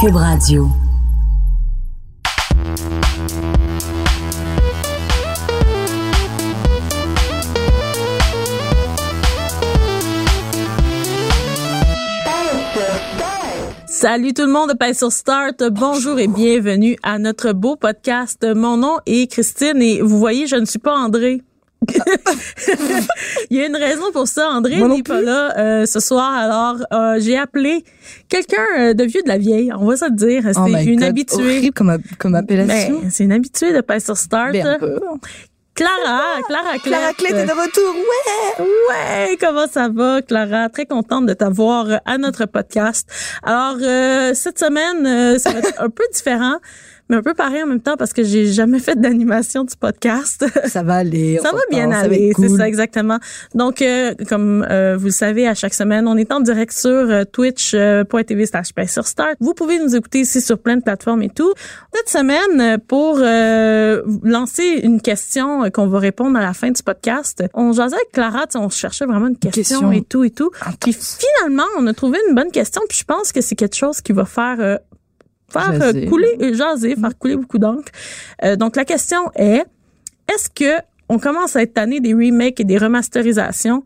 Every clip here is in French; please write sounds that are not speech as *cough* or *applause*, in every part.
Cube Radio. Salut tout le monde de sur Start. Bonjour et bienvenue à notre beau podcast. Mon nom est Christine et vous voyez, je ne suis pas André. *laughs* Il y a une raison pour ça. André n'est pas là euh, ce soir. Alors, euh, j'ai appelé quelqu'un euh, de vieux de la vieille. On va se dire. C'est Oh une habituée. comme, comme appellation. Ben, c'est une habituée de Paix sur Start. Ben. Clara, Clara Clef. Clara Clé, t'es de retour, ouais! Ouais, comment ça va, Clara? Très contente de t'avoir à notre podcast. Alors, euh, cette semaine, euh, ça va être un peu différent, mais un peu pareil en même temps parce que j'ai jamais fait d'animation du podcast. *laughs* Ça va aller. Ça va bien aller, c'est cool. ça exactement. Donc, euh, comme euh, vous le savez, à chaque semaine, on est en direct sur euh, twitch.tv slash sur Start. Vous pouvez nous écouter ici sur plein de plateformes et tout. Cette semaine, pour euh, lancer une question qu'on va répondre à la fin du podcast, on jasait avec Clara, on cherchait vraiment une question, question et tout et tout. Puis finalement, on a trouvé une bonne question, puis je pense que c'est quelque chose qui va faire... faire euh, Jaser. couler, euh, jaser, faire couler beaucoup d'encre. Euh, donc la question est, est-ce que on commence à être tanné des remakes et des remasterisations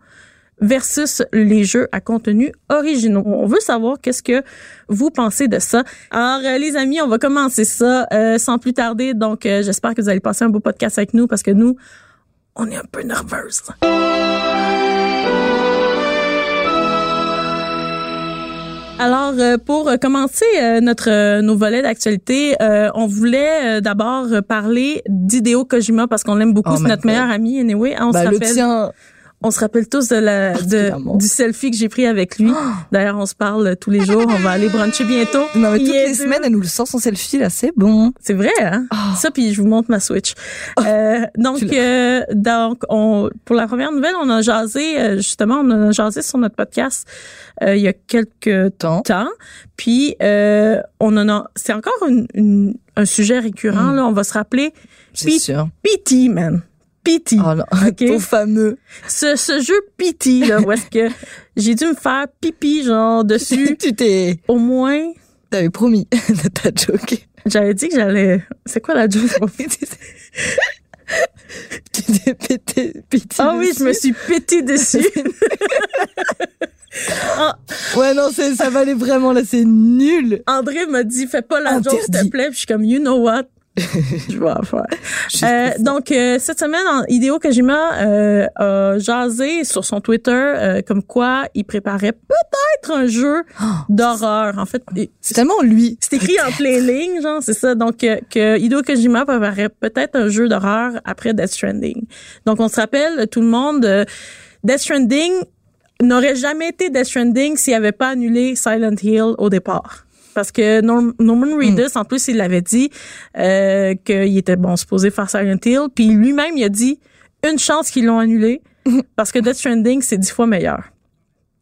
versus les jeux à contenu originaux? On veut savoir qu'est-ce que vous pensez de ça. Alors, euh, les amis, on va commencer ça euh, sans plus tarder. Donc, euh, j'espère que vous allez passer un beau podcast avec nous parce que nous, on est un peu nerveuses. Alors, euh, pour commencer euh, notre euh, nos volets d'actualité, on voulait d'abord parler d'Hideo Kojima parce qu'on l'aime beaucoup, Oh c'est notre God. meilleur ami. Anyway, on se le rappelle. tien. On se rappelle tous de la de, Particulièrement. du selfie que j'ai pris avec lui. D'ailleurs, on se parle tous les jours. On va aller bruncher bientôt. Non, mais toutes est les semaines, elle nous le sort son selfie, là, c'est bon. C'est vrai, hein? Ah. Ça, puis je vous montre ma Switch. Euh, donc, euh, donc, on, pour la première nouvelle, on a jasé, euh, justement, on a jasé sur notre podcast euh, il y a quelques Temps. temps. Puis, euh, on en a, c'est encore une, une- un sujet récurrent, Mm. là. On va se rappeler C'est sûr. PT, man. PT. Oh là, *laughs* Ok? ton fameux. Ce, ce jeu PT, là, où est-ce que j'ai dû me faire pipi, genre, dessus, *laughs* tu t'es, au moins, t'avais promis *laughs* de ta joke. j'avais dit que j'allais, c'est quoi la joke? tu t'es pété, pété. Ah oui, je me suis pété dessus. Ah, Ouais, non, ça valait vraiment, là, c'est nul. André m'a dit, fais pas la joke, s'il te plaît. Puis je suis comme, you know what? *laughs* je vais en faire. Euh, donc, euh, cette semaine, en Hideo Kojima euh, a jasé sur son Twitter euh, comme quoi il préparait peut-être un jeu *gasps* d'horreur. En fait, c'est tellement lui. c'est écrit entre les lignes, genre, c'est ça. Donc, euh, que Hideo Kojima préparait peut-être un jeu d'horreur après Death Stranding. Donc, on se rappelle, tout le monde, euh, Death Stranding n'aurait jamais été Death Stranding s'il avait pas annulé Silent Hill au départ. Parce que Norm- Norman Reedus, en plus, il l'avait dit euh, qu'il était bon supposé faire Silent Hill. Puis lui-même, il a dit une chance qu'ils l'ont annulé *laughs* parce que Death Stranding, c'est dix fois meilleur.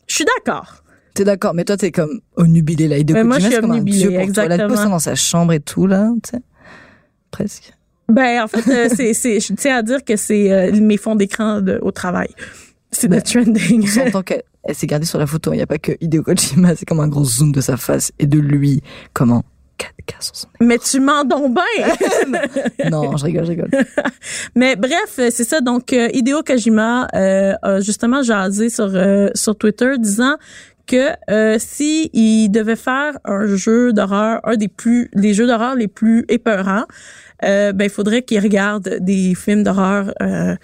Je suis d'accord. T'es d'accord, mais toi, t'es comme onubilé, là. Il Ouais, moi, je suis dieu pour toi. Là, exactement. dans sa chambre et tout, là, tu sais. Presque. Ben, en fait, euh, c'est, c'est, je tiens à dire que c'est euh, mes fonds d'écran de- au travail. C'est Death Stranding. On s'entend qu'elle elle s'est gardée sur la photo. Il n'y a pas que Hideo Kojima, c'est comme un gros zoom de sa face et de lui. Comment 4K sur son Mais tu m'en donnes bien. *laughs* Non, je rigole, je rigole. *laughs* Mais bref, euh, c'est ça. Donc, euh, Hideo Kojima euh, a justement jasé sur euh, sur Twitter disant que euh, si il devait faire un jeu d'horreur, un des plus les jeux d'horreur les plus épeurants, euh, ben il faudrait qu'il regarde des films d'horreur euh,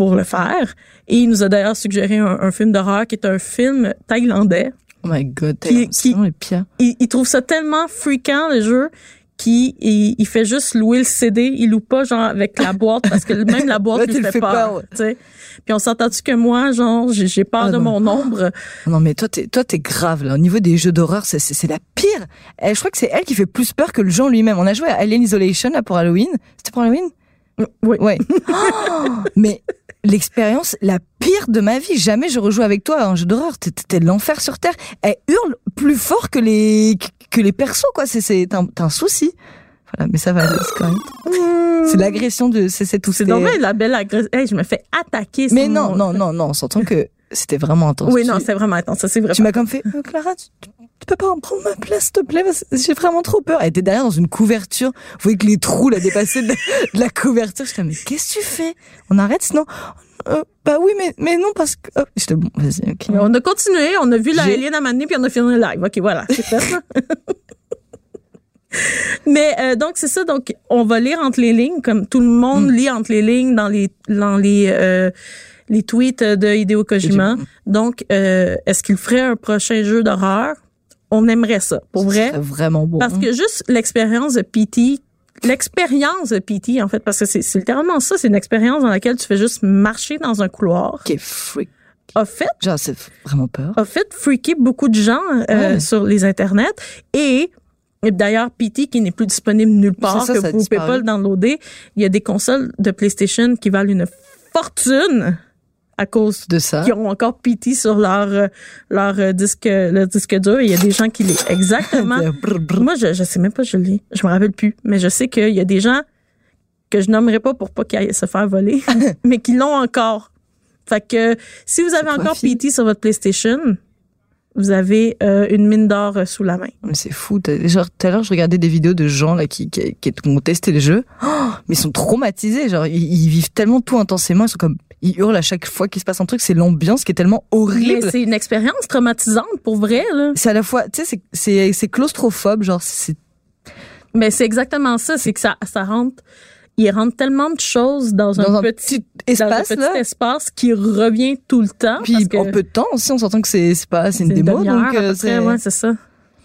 pour le faire. Et il nous a d'ailleurs suggéré un, un film d'horreur qui est un film thaïlandais. Oh my god, Qui- c'est qui-. Il, il trouve ça tellement fréquent le jeu qui il, il fait juste louer le CD, il loue pas genre avec la boîte parce que même la boîte *laughs* le fait fais peur. Puis on s'entend-tu que moi, genre, j'ai peur Ah de non. mon ombre? Non mais toi t'es toi t'es grave là au niveau des jeux d'horreur c'est la pire. Elle, je crois que c'est elle qui fait plus peur que le genre lui-même. On a joué à Alien Isolation là pour Halloween. C'était pour Halloween? Oui. Ouais. Oh, *laughs* mais l'expérience la pire de ma vie. Jamais je rejoue avec toi à un jeu d'horreur. T'es- l'enfer sur terre. Elle hurle plus fort que les que les persos quoi. C'est un, un souci. Voilà mais ça va aller, c'est correct. C'est l'agression de c'est c'est tout. C'est dommage la belle agression. Hey, je me fais attaquer. Mais non non non non. On s'entend que c'était vraiment intense. Oui, Tu- non, c'est vraiment intense. Ça, c'est vrai. tu m'as comme fait, Euh, Clara, tu peux pas en prendre ma place, s'il te plaît, parce que j'ai vraiment trop peur. Elle était derrière dans une couverture. Vous voyez que les trous, la dépassaient de, de la couverture. J'étais, mais qu'est-ce que tu fais? On arrête sinon? Euh, bah oui, mais, mais non, parce que, oh. j'étais bon, vas-y, ok. On a continué, on a vu la alien à m'amener, puis on a fini le live. OK, voilà, là. *laughs* Mais euh, donc c'est ça, donc on va lire entre les lignes, comme tout le monde Mm. lit entre les lignes dans les dans les euh, les tweets de Hideo Kojima. Donc euh, est-ce qu'il ferait un prochain jeu d'horreur? On aimerait ça, pour vrai. C'est vraiment bon. Parce que juste l'expérience de PT, l'expérience de PT, en fait, parce que c'est littéralement ça, c'est une expérience dans laquelle tu fais juste marcher dans un couloir, Qui est freak. a fait Genre, c'est vraiment peur. a fait freaker beaucoup de gens euh, Ouais. sur les internets et D'ailleurs, PT qui n'est plus disponible nulle part, ça, que ça vous pouvez pas le downloader. Il y a des consoles de PlayStation qui valent une fortune à cause De ça. qui ont encore PT sur leur euh, leur euh, disque le disque dur. Il y a des gens qui les exactement. *laughs* Moi, je, je sais même pas, je l'ai. Je me rappelle plus. Mais je sais qu'il y a des gens que je nommerai pas pour pas qu'ils aillent se faire voler, *laughs* mais qui l'ont encore. Fait que si vous avez encore. PT sur votre PlayStation, vous avez euh, une mine d'or euh, sous la main. C'est fou. Genre, tout à l'heure, je regardais des vidéos de gens là qui, qui, qui ont testé le jeu. Oh, mais ils sont traumatisés. Genre, ils, ils vivent tellement tout intensément. Ils sont comme, ils hurlent à chaque fois qu'il se passe un truc. C'est l'ambiance qui est tellement horrible. c'est une expérience traumatisante pour vrai. C'est à la fois, tu sais, c'est claustrophobe. Genre, c'est Mais c'est exactement ça, c'est que ça, ça rentre, il rentre tellement de choses dans, dans un, petit, espace dans un petit là. espace qui revient tout le temps. Puis en peu de temps aussi, on s'entend que c'est pas, c'est une démo. demi-heure Donc, euh, c'est. ouais, c'est ça.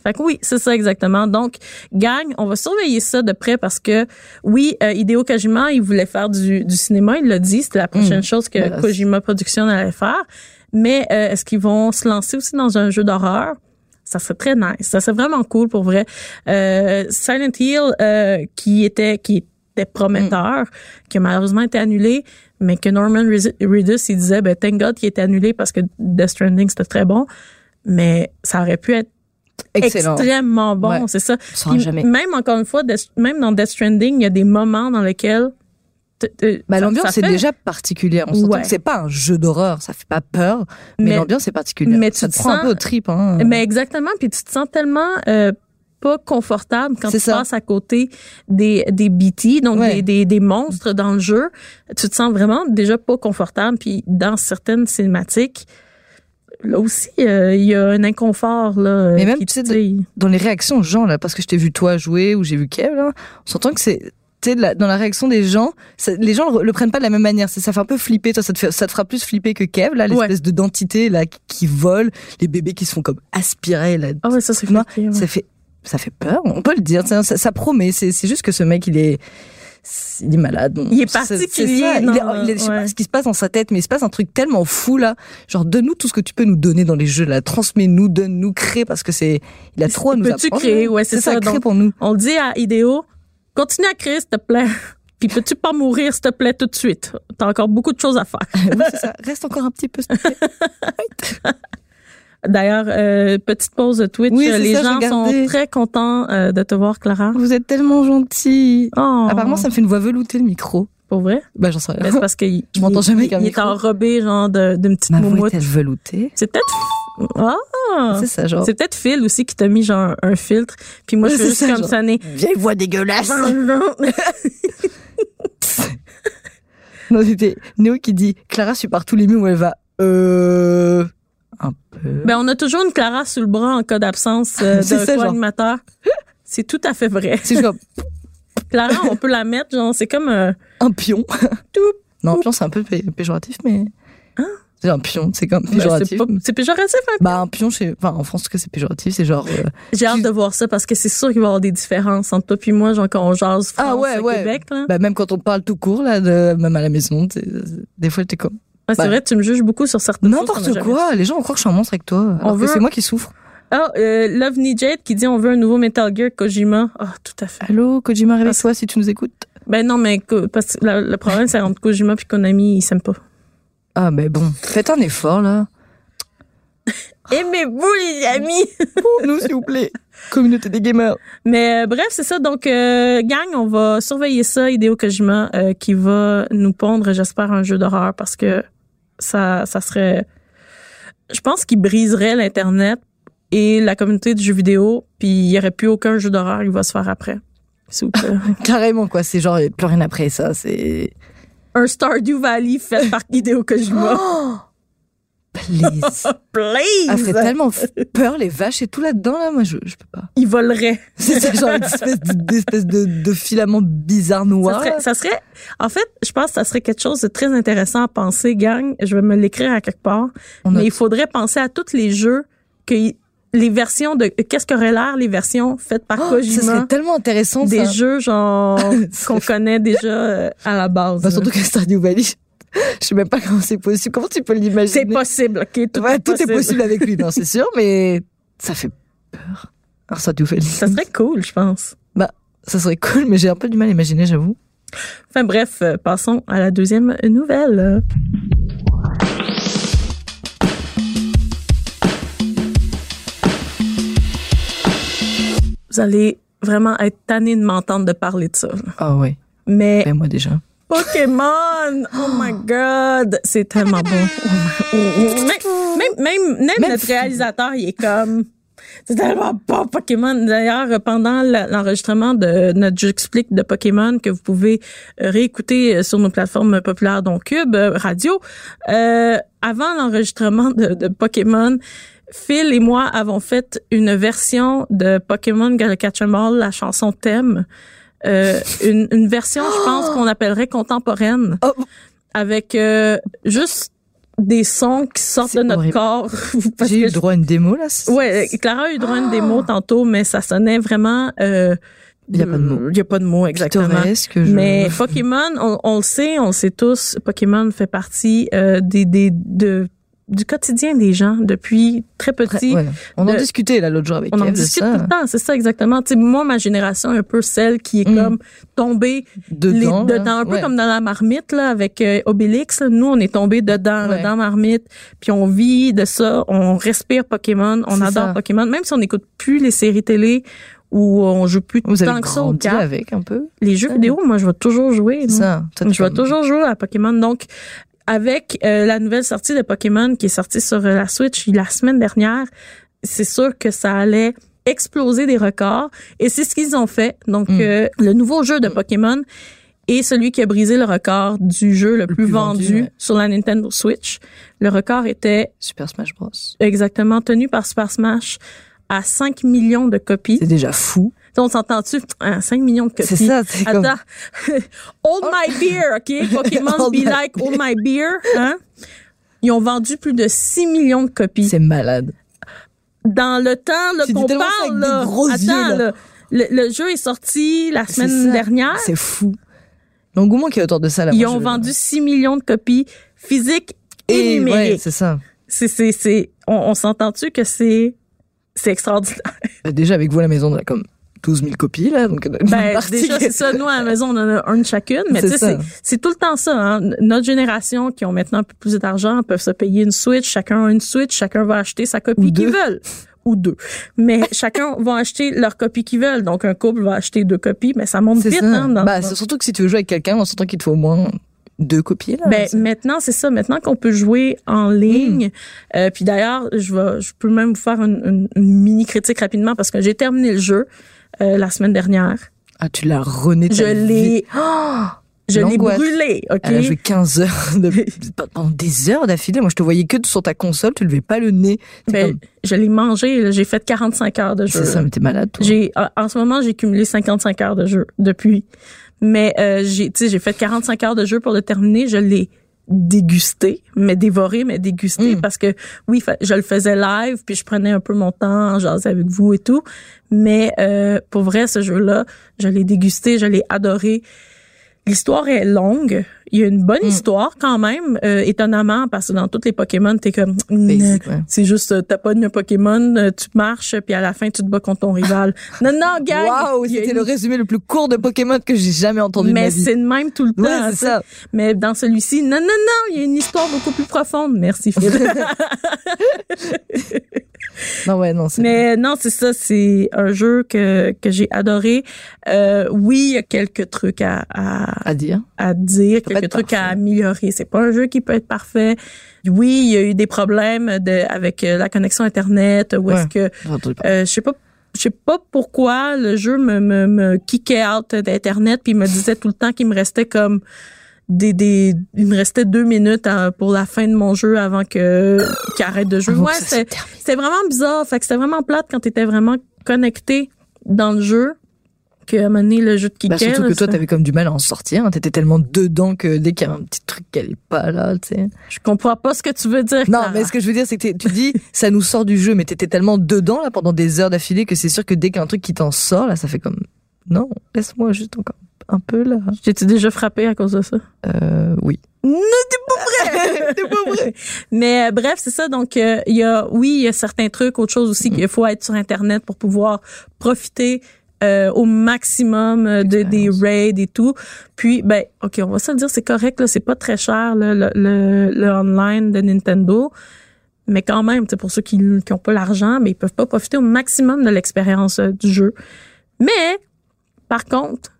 Fait que oui, c'est ça exactement. Donc, gang, on va surveiller ça de près parce que oui, euh, Hideo Kojima, il voulait faire du, du cinéma, il l'a dit, c'était la prochaine Mm. chose que Voilà. Kojima Production allait faire. Mais euh, est-ce qu'ils vont se lancer aussi dans un jeu d'horreur? Ça serait très nice. Ça serait vraiment cool pour vrai. Euh, Silent Hill, euh, qui était qui prometteur, qui a malheureusement été annulé, mais que Norman Reedus il disait, ben thank God qu'il était annulé parce que Death Stranding c'était très bon, mais ça aurait pu être Excellent. extrêmement bon, Ouais. c'est ça. Puis jamais. Même encore une fois, même dans Death Stranding, il y a des moments dans lesquels Bah, l'ambiance est fait- déjà particulière. On Ouais. c'est pas un jeu d'horreur, ça fait pas peur, mais, Mais- l'ambiance est particulière. mais ça tu te te prend un sens- peu au trip. Hein. Mais exactement, puis tu te sens tellement euh, pas confortable quand tu ça. passes à côté des des BT, donc Ouais. des, des des monstres dans le jeu. Tu te sens vraiment déjà pas confortable, puis dans certaines cinématiques. Là aussi, euh, il y a un inconfort là. Mais même, qui tu sais, dans les réactions aux gens là, parce que je t'ai vu toi jouer ou j'ai vu Kev là, on s'entend que c'est dans la réaction des gens, ça- les gens le, le prennent pas de la même manière. Ça, ça fait un peu flipper. Toi, ça te, fait, ça te fera plus flipper que Kev, là, l'espèce de d'entité là qui, qui vole, les bébés qui se font comme aspirer. Là, Ah ouais, ça c'est ouais. ça fait, ça fait peur. On peut le dire. Ça, ça, ça promet. C'est, juste que ce mec, il est, il est malade. Il est particulier ça. Il est- le- il est- je sais ouais. pas ce qui se passe dans sa tête, mais il se passe un truc tellement fou là. Genre, donne-nous tout ce que tu peux nous donner dans les jeux là. Transmets-nous, donne-nous, crée parce que c'est, il a trop à nous Peux-tu apprendre. créer? Ouais, c'est ça, crée donc- pour nous. On dit à Idéo, continue à créer, s'il te plaît. *laughs* Puis peux-tu pas mourir, s'il te plaît, tout de suite? T'as encore beaucoup de choses à faire. *laughs* oui, c'est ça. Reste encore un petit peu. s'il te plaît. *laughs* D'ailleurs, euh, petite pause de Twitch. Oui, c'est les ça, gens sont très contents euh, de te voir, Clara. Vous êtes tellement gentil. Oh, Apparemment, ça me fait une voix veloutée le micro. Pour vrai? Bah, j'en sais Ben, rien. c'est parce qu'il *laughs* Je m'entends il- jamais il, avec un il est enrobé, genre, de- d'une petite Ma voix est-elle veloutée? C'est peut-être... Ah! C'est ça, genre. C'est peut-être Phil aussi qui t'a mis, genre, un filtre. Puis moi, je Ouais, c'est juste ça, comme genre. sonner. Vieille voix dégueulasse. *laughs* *laughs* Non, c'était Néo qui dit Clara suit par tous les murs où elle va. Euh. Un peu. Ben, on a toujours une Clara sous le bras en cas d'absence euh, *laughs* genre. co-animateur. C'est tout à fait vrai. C'est genre *laughs* Clara, on peut la mettre, genre, c'est comme euh, un pion. tout. Non, pion, c'est un peu pé- péjoratif, mais. Hein? C'est un pion, c'est comme Ben, c'est péjoratif. C'est péjoratif, hein? Bah, un pion, chez... enfin, en France, en tout cas, c'est péjoratif. C'est genre. euh, J'ai hâte de voir ça parce que c'est sûr qu'il va y avoir des différences entre toi puis moi, genre quand on jase France Ah ouais, ouais. Québec. Là. Bah, même quand on parle tout court, là, de... même à la maison, des fois, t'es comme. Ah, c'est bah. vrai, tu me juges beaucoup sur certaines choses. N'importe jamais quoi. Les gens vont croire que je suis un monstre avec toi. Alors On que veut- c'est moi qui souffre. Ah, euh, Love Jade qui dit on veut un nouveau Metal Gear Kojima. Ah, tout à fait. Allô, Kojima, réveille-toi si tu nous écoutes. Ben non, mais parce que la- le problème, c'est entre Kojima puis Konami, ils s'aiment pas. Ah, mais bon. Faites un effort, là. *laughs* Aimez-vous, les amis! *laughs* Pour nous, s'il vous plaît. Communauté des gamers. Mais euh, bref, c'est ça. Donc, euh, gang, on va surveiller ça, Hideo Kojima, euh, qui va nous pondre, j'espère, un jeu d'horreur parce que ça, ça serait... Je pense qu'il briserait l'Internet et la communauté du jeu vidéo, puis il y aurait plus aucun jeu d'horreur qui va se faire après. S'il vous plaît. *laughs* Carrément, quoi. C'est genre, y a plus rien après ça. C'est. un Stardew Valley fait par Hideo Kojima. *gasps* Oh Please. *laughs* Please! Ça fait tellement peur, les vaches et tout là-dedans, là. Moi, je, je peux pas. Il volerait. *laughs* C'est genre une espèce de, d'espèce de, de filament bizarre Ça noir. serait, ça serait, en fait, je pense que ça serait quelque chose de très intéressant à penser, gang. Je vais me l'écrire à quelque part. On mais a- il faudrait penser à tous les jeux que les versions de qu'est-ce qu'auraient l'air les versions faites par Oh, ça Kojima. serait tellement intéressant, des ça. jeux genre *laughs* qu'on connaît déjà euh, à la base. Bah, surtout qu'à Stardew Valley, *laughs* je sais même pas comment c'est possible. Comment tu peux l'imaginer? C'est possible, ok? Tout, Ouais, est, tout possible. est possible avec lui, non, c'est sûr, mais ça fait peur. Alors, Stardew Valley. Ça serait cool, je pense. Ça serait cool, mais j'ai un peu du mal à imaginer, j'avoue. Enfin bref, passons à la deuxième nouvelle. Vous allez vraiment être tanné de m'entendre de parler de ça. Ah ouais, Mais ben moi déjà. Pokémon, oh my *gasps* god, c'est tellement bon. *laughs* même, même, même, même Même notre réalisateur, il est comme, c'est tellement bon Pokémon. D'ailleurs, pendant l'enregistrement de notre jeu explique de Pokémon que vous pouvez euh, réécouter euh, sur nos plateformes populaires, dont Cube euh, Radio, euh, avant l'enregistrement de, de Pokémon, Phil et moi avons fait une version de Pokémon Catch-Em-All, la chanson thème. Euh, une, une version, je pense, qu'on appellerait contemporaine, Oh. avec euh, juste des sons qui sortent de notre horrible. corps. *laughs* J'ai eu que le droit à une démo, là. Ouais, Clara a eu droit à une démo tantôt, mais ça sonnait vraiment. Euh, Il y a pas de mots. Il y a pas de mots exactement. Je- Mais Pokémon, on, on le sait, on le sait tous, Pokémon fait partie euh, des, des de du quotidien des gens depuis très petit. Ouais. On en de- discutait, là, l'autre jour avec On en Kev de discute tout le temps, c'est ça exactement. Tu sais, moi, ma génération est un peu celle qui est Mm. comme tombée Dedans. les- là. dedans, un peu Ouais. comme dans la marmite là, avec euh, Obélix. là. Nous, on est tombé dedans, là, Ouais. dans marmite, puis on vit de ça, on respire Pokémon, on adore ça. Pokémon, même si on n'écoute plus les séries télé ou on joue plus Vous tant que ça au cap. avec un peu. Les jeux vidéo, moi, je vais toujours jouer. Ça. Je vais toujours jouer à Pokémon. Donc, avec euh, la nouvelle sortie de Pokémon qui est sortie sur euh, la Switch la semaine dernière, c'est sûr que ça allait exploser des records. Et c'est ce qu'ils ont fait. Donc, Mm. euh, le nouveau jeu de Pokémon est celui qui a brisé le record du jeu le, plus, plus vendu, vendu, ouais. sur la Nintendo Switch. Le record était Super Smash Bros. exactement tenu par Super Smash à 5 millions de copies. C'est déjà fou. On s'entend-tu? Ah, 5 millions de copies. C'est ça, c'est comme... Attends. *laughs* Hold my beer, OK? Pokémon be like hold my beer. Hein? Ils ont vendu plus de 6 millions de copies. C'est malade. Dans le temps là, qu'on parle, là, attends, yeux, là. là, le, le jeu est sorti la semaine dernière. C'est fou. L'engouement qui est autour de ça, là. Ils ont vendu 6 millions de copies physiques et, Et ouais, numériques. c'est ça. c'est, c'est, c'est, on, on s'entend-tu que c'est, c'est extraordinaire? Bah, Déjà, avec vous à la maison, on a comme 12 000 copies, là. Donc, Ben, déjà, c'est ça. Nous, à la maison, on en a une chacune. Mais C'est tu sais, c'est- tout le temps ça. Hein. Notre génération qui ont maintenant un peu plus d'argent peuvent se payer une Switch. Chacun a une Switch. Chacun va acheter sa copie qu'ils veulent. Ou deux. Mais *laughs* chacun va acheter leur copie qu'ils veulent. Donc, un couple va acheter deux copies. Mais ça monte vite. ça. Hein, dans- bah, dans- c'est surtout que si tu veux jouer avec quelqu'un, on s'entend qu'il te faut au moins deux copies, là. Ben, maintenant, c'est ça. Maintenant qu'on peut jouer en ligne. euh, puis d'ailleurs, je vais, je peux même vous faire une, une- une mini critique rapidement parce que j'ai terminé le jeu euh, la semaine dernière. Ah, tu l'as rené ta Je l'ai, je l'ai brûlé. Ok? Elle a joué 15 heures, de, *laughs* pendant des heures d'affilée. Moi, je te voyais que sur ta console, tu levais pas le nez. Ben, comme- je l'ai mangé. J'ai fait 45 heures de jeu. C'est ça, mais t'es malade, toi. J'ai, en- ce moment, j'ai cumulé 55 heures de jeu depuis. Mais euh, j'ai, tu sais, j'ai fait 45 heures de jeu pour le terminer. Je l'ai déguster, mais dévorer, mais déguster Mm. parce que oui, je le faisais live, puis je prenais un peu mon temps, jasais avec vous et tout. Mais euh, pour vrai, ce jeu-là, je l'ai dégusté, je l'ai adoré. L'histoire est longue. Il y a une bonne Mm. histoire quand même, euh, étonnamment, parce que dans toutes les Pokémon, t'es comme... Ouais. C'est juste, euh, t'as pas de Pokémon, euh, tu marches, puis à la fin, tu te bats contre ton rival. *laughs* Non, non, gang! A c'était une- le résumé le plus court de Pokémon que j'ai jamais entendu Mais c'est le même tout le temps. Ouais, c'est ça. Mais dans celui-ci, non, non, non, il y a une histoire beaucoup plus profonde. Merci, Phil. *laughs* *laughs* Non, ouais, non. Mais non, c'est ça, c'est un jeu que, que j'ai adoré. Euh, oui, il y a quelques trucs à, à, À dire. à quelques trucs à améliorer. C'est pas un jeu qui peut être parfait. Oui, il y a eu des problèmes de, avec euh, la connexion Internet, où est-ce que euh, je sais pas je sais pas pourquoi le jeu me, me, me kickait out d'internet puis me disait tout le temps qu'il me restait comme des, des il me restait deux minutes à- pour la fin de mon jeu avant que qu'il arrête de jouer. Avant Ouais, c'était vraiment bizarre. Fait que c'était vraiment plate quand t'étais vraiment connecté dans le jeu que à un moment donné, le jeu de Bah, kickait. surtout que toi, ça- t'avais comme du mal à en sortir. hein. T'étais tellement dedans que dès qu'il y avait un petit truc qui allait pas là, tu sais. je comprends pas ce que tu veux dire. Non, Clara. mais ce que je veux dire, c'est que t'es- tu dis, *laughs* ça nous sort du jeu, mais t'étais tellement dedans là pendant des heures d'affilée que c'est sûr que dès qu'il y a un truc qui t'en sort, là, ça fait comme, non, laisse-moi juste encore un peu là. J'ai-tu déjà frappé à cause de ça? Euh, oui. Non, t'es pas vrai! *laughs* t'es pas vrai! Mais euh, bref, c'est ça. Donc, euh, il y a, oui, il y a certains trucs. Autre chose aussi, qu'il faut être sur Internet pour pouvoir profiter euh, au maximum euh, de, des raids et tout. Puis, ben, OK, on va se le dire, c'est correct. là, C'est pas très cher, là, le, le, le online de Nintendo. Mais quand même, c'est pour ceux qui n'ont pas l'argent, mais ils peuvent pas profiter au maximum de l'expérience euh, du jeu. Mais, par contre,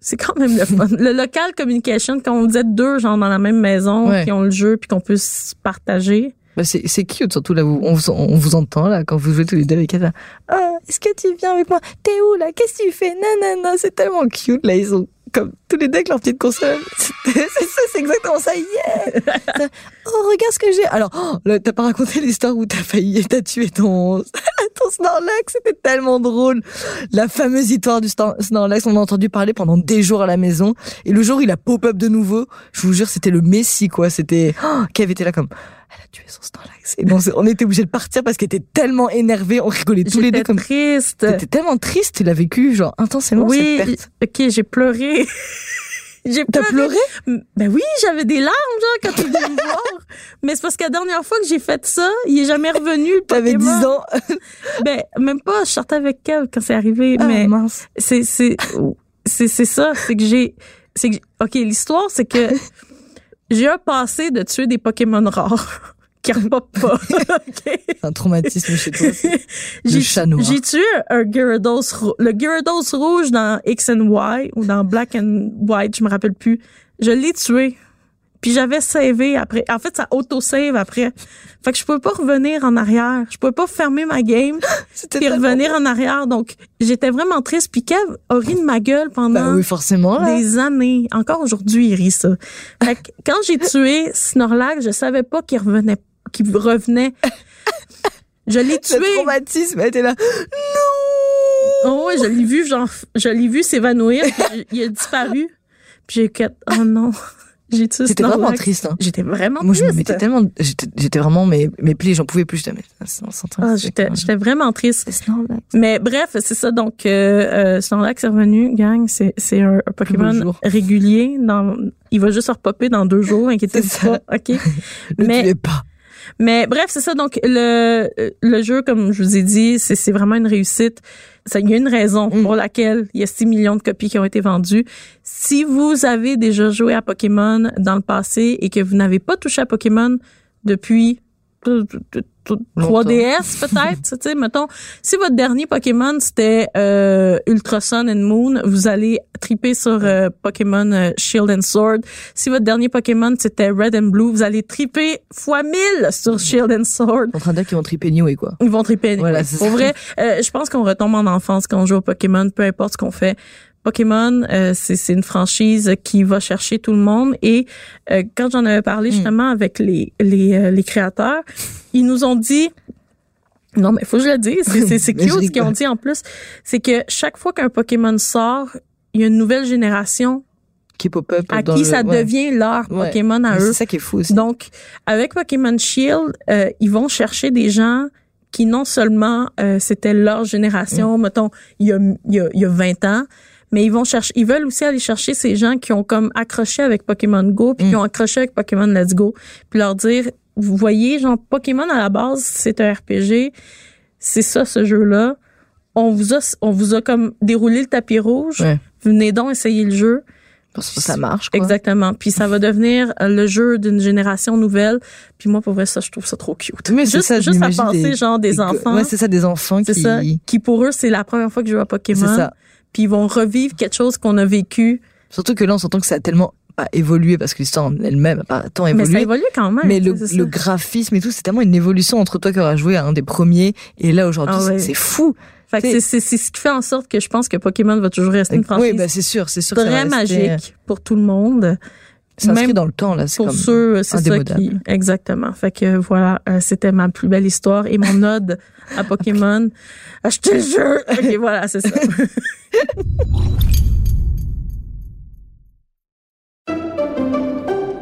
c'est quand même le fun. *laughs* Le local communication, quand on disait deux gens dans la même maison Ouais. qui ont le jeu puis qu'on peut se partager. Bah, c'est, cute, surtout là, vous, on, vous- entend là, quand vous jouez tous les deux avec elle. Ah, est-ce que tu viens avec moi? T'es où là? Qu'est-ce que tu fais? Non, c'est tellement cute là, ils sont comme tous les deux avec leur petite console. *laughs* c'est ça, c'est exactement ça, yeah! Oh, regarde ce que j'ai. Alors, oh, t'as pas raconté l'histoire où t'as failli, t'as tué ton, *laughs* ton Snorlax, c'était tellement drôle. La fameuse histoire du Snorlax, on a entendu parler pendant des jours à la maison. Et le jour où il a pop-up de nouveau, je vous jure, c'était le Messi, quoi. C'était, oh, Kev était là comme, elle a tué son Snorlax. Et on était obligé de partir parce qu'elle était tellement énervée, on rigolait tous les deux comme, triste. t'étais tellement triste, tu l'as vécu, genre, intensément, Oui, cette perte. ok, j'ai pleuré. *laughs* j'ai T'as pleuré. Ben oui, j'avais des larmes, genre, quand il venu me *laughs* voir. Mais c'est parce que la dernière fois que j'ai fait ça, il est jamais revenu, le T'avais 10 Pokémon. ans. *laughs* Ben, même pas, je sortais avec Kev quand c'est arrivé, Ah, mais mince. c'est, c'est, c'est, c'est ça, c'est que j'ai, c'est que, j'ai- ok, l'histoire, c'est que j'ai un passé de tuer des Pokémon rares. *laughs* Qui pas. *laughs* ok? C'est un traumatisme chez toi. *laughs* J'ai- tué un Gyarados, le Gyarados rouge dans X and Y ou dans Black and White, je me rappelle plus. Je l'ai tué. Puis j'avais savé après. En fait, ça auto-save après. Fait que je pouvais pas revenir en arrière. Je pouvais pas fermer ma game *laughs* puis revenir en arrière. Donc, j'étais vraiment triste. Puis Kev a ri de ma gueule pendant Bah oui, forcément, là. des années. Encore aujourd'hui, il rit ça. Fait que *laughs* quand j'ai tué Snorlax, je savais pas qu'il revenait, qu'il revenait. Je l'ai Le tué. traumatisme, elle était là. Non! Oh ouais, je l'ai vu, genre, je l'ai vu s'évanouir, il a disparu. Puis j'ai oh non, j'ai Snorlax. vraiment triste, hein. J'étais vraiment Moi, je me triste. mettais tellement, j'étais, j'étais vraiment, mes, mes plis, j'en pouvais plus, j'étais, mais, c'est- on s'entend. Ah, c'est j'étais, j'étais vraiment triste. Mais bref, c'est ça. Donc, euh, euh, Snorlax est revenu, gang. C'est, c'est un, Pokémon régulier. Dans, il va juste se repopper dans deux jours, *laughs* inquiétez-vous pas. OK? *laughs* Mais- pas. Mais bref, c'est ça. Donc, le, le jeu, comme je vous ai dit, c'est, vraiment une réussite. Il y a une raison Mm. pour laquelle il y a 6 millions de copies qui ont été vendues. Si vous avez déjà joué à Pokémon dans le passé et que vous n'avez pas touché à Pokémon depuis 3DS peut-être, tu sais, mettons, si votre dernier Pokémon c'était euh, Ultra Sun and Moon, vous allez triper sur euh, Pokémon euh, Shield and Sword. Si votre dernier Pokémon c'était Red and Blue, vous allez triper fois 1000 sur Shield and Sword. En train de dire qu'ils vont triper New et quoi. Ils vont triper. Voilà, Pour vrai, euh, je pense qu'on retombe en enfance quand on joue au Pokémon, peu importe ce qu'on fait. Pokémon, euh, c'est une franchise qui va chercher tout le monde. Et euh, quand j'en avais Hmm. parlé justement avec les les, euh, les créateurs, ils nous ont dit non mais faut que je le dise, c'est *laughs* cute ce qu'ils ont dit en plus, c'est que chaque fois qu'un Pokémon sort, il y a une nouvelle génération qui pop up à qui le- ça ouais. devient leur Ouais. Pokémon à Mais eux. C'est ça qui est fou aussi. Donc, avec Pokémon Shield, euh, ils vont chercher des gens qui non seulement euh, c'était leur génération, Mm. mettons, il y a, il y, a, il y a 20 ans, mais ils vont chercher, ils veulent aussi aller chercher ces gens qui ont comme accroché avec Pokémon Go, puis qui Mm. ont accroché avec Pokémon Let's Go, puis leur dire, vous voyez, genre Pokémon à la base, c'est un RPG, c'est ça ce jeu-là. On vous a, on vous a comme déroulé le tapis rouge. Ouais. Venez donc essayer le jeu. Parce que ça marche, quoi. Exactement. Puis ça va devenir le jeu d'une génération nouvelle. Puis moi, pour vrai, ça, je trouve ça trop cute. Mais juste ça, juste à penser, des- genre, des, enfants. Ouais, c'est ça, des enfants qui. ça. Qui, pour eux, c'est la première fois que je à Pokémon. C'est ça. Puis ils vont revivre quelque chose qu'on a vécu. Surtout que là, on s'entend que ça a tellement pas évolué parce que l'histoire en elle-même a pas tant Mais évolué. ça évolue quand même. Mais le, graphisme et tout, c'est tellement une évolution entre toi qui auras joué à un des premiers et là aujourd'hui, Ah ouais. c'est- fou. Fait que c'est- ce qui fait en sorte que je pense que Pokémon va toujours rester une franchise Oui, bah c'est sûr, c'est sûr. très magique pour tout le monde. Ça inscrit Même dans le temps là, c'est Pour comme. ceux, c'est ça qui... Exactement. Fait que voilà, euh, c'était ma plus belle histoire et mon ode à Pokémon. Achetez le jeu! OK, voilà, c'est ça. *laughs*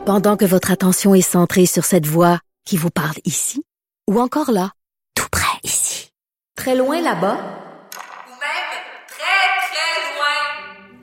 Pendant que votre attention est centrée sur cette voix qui vous parle ici, ou encore là, tout près ici, très loin là-bas, ou même très, très loin.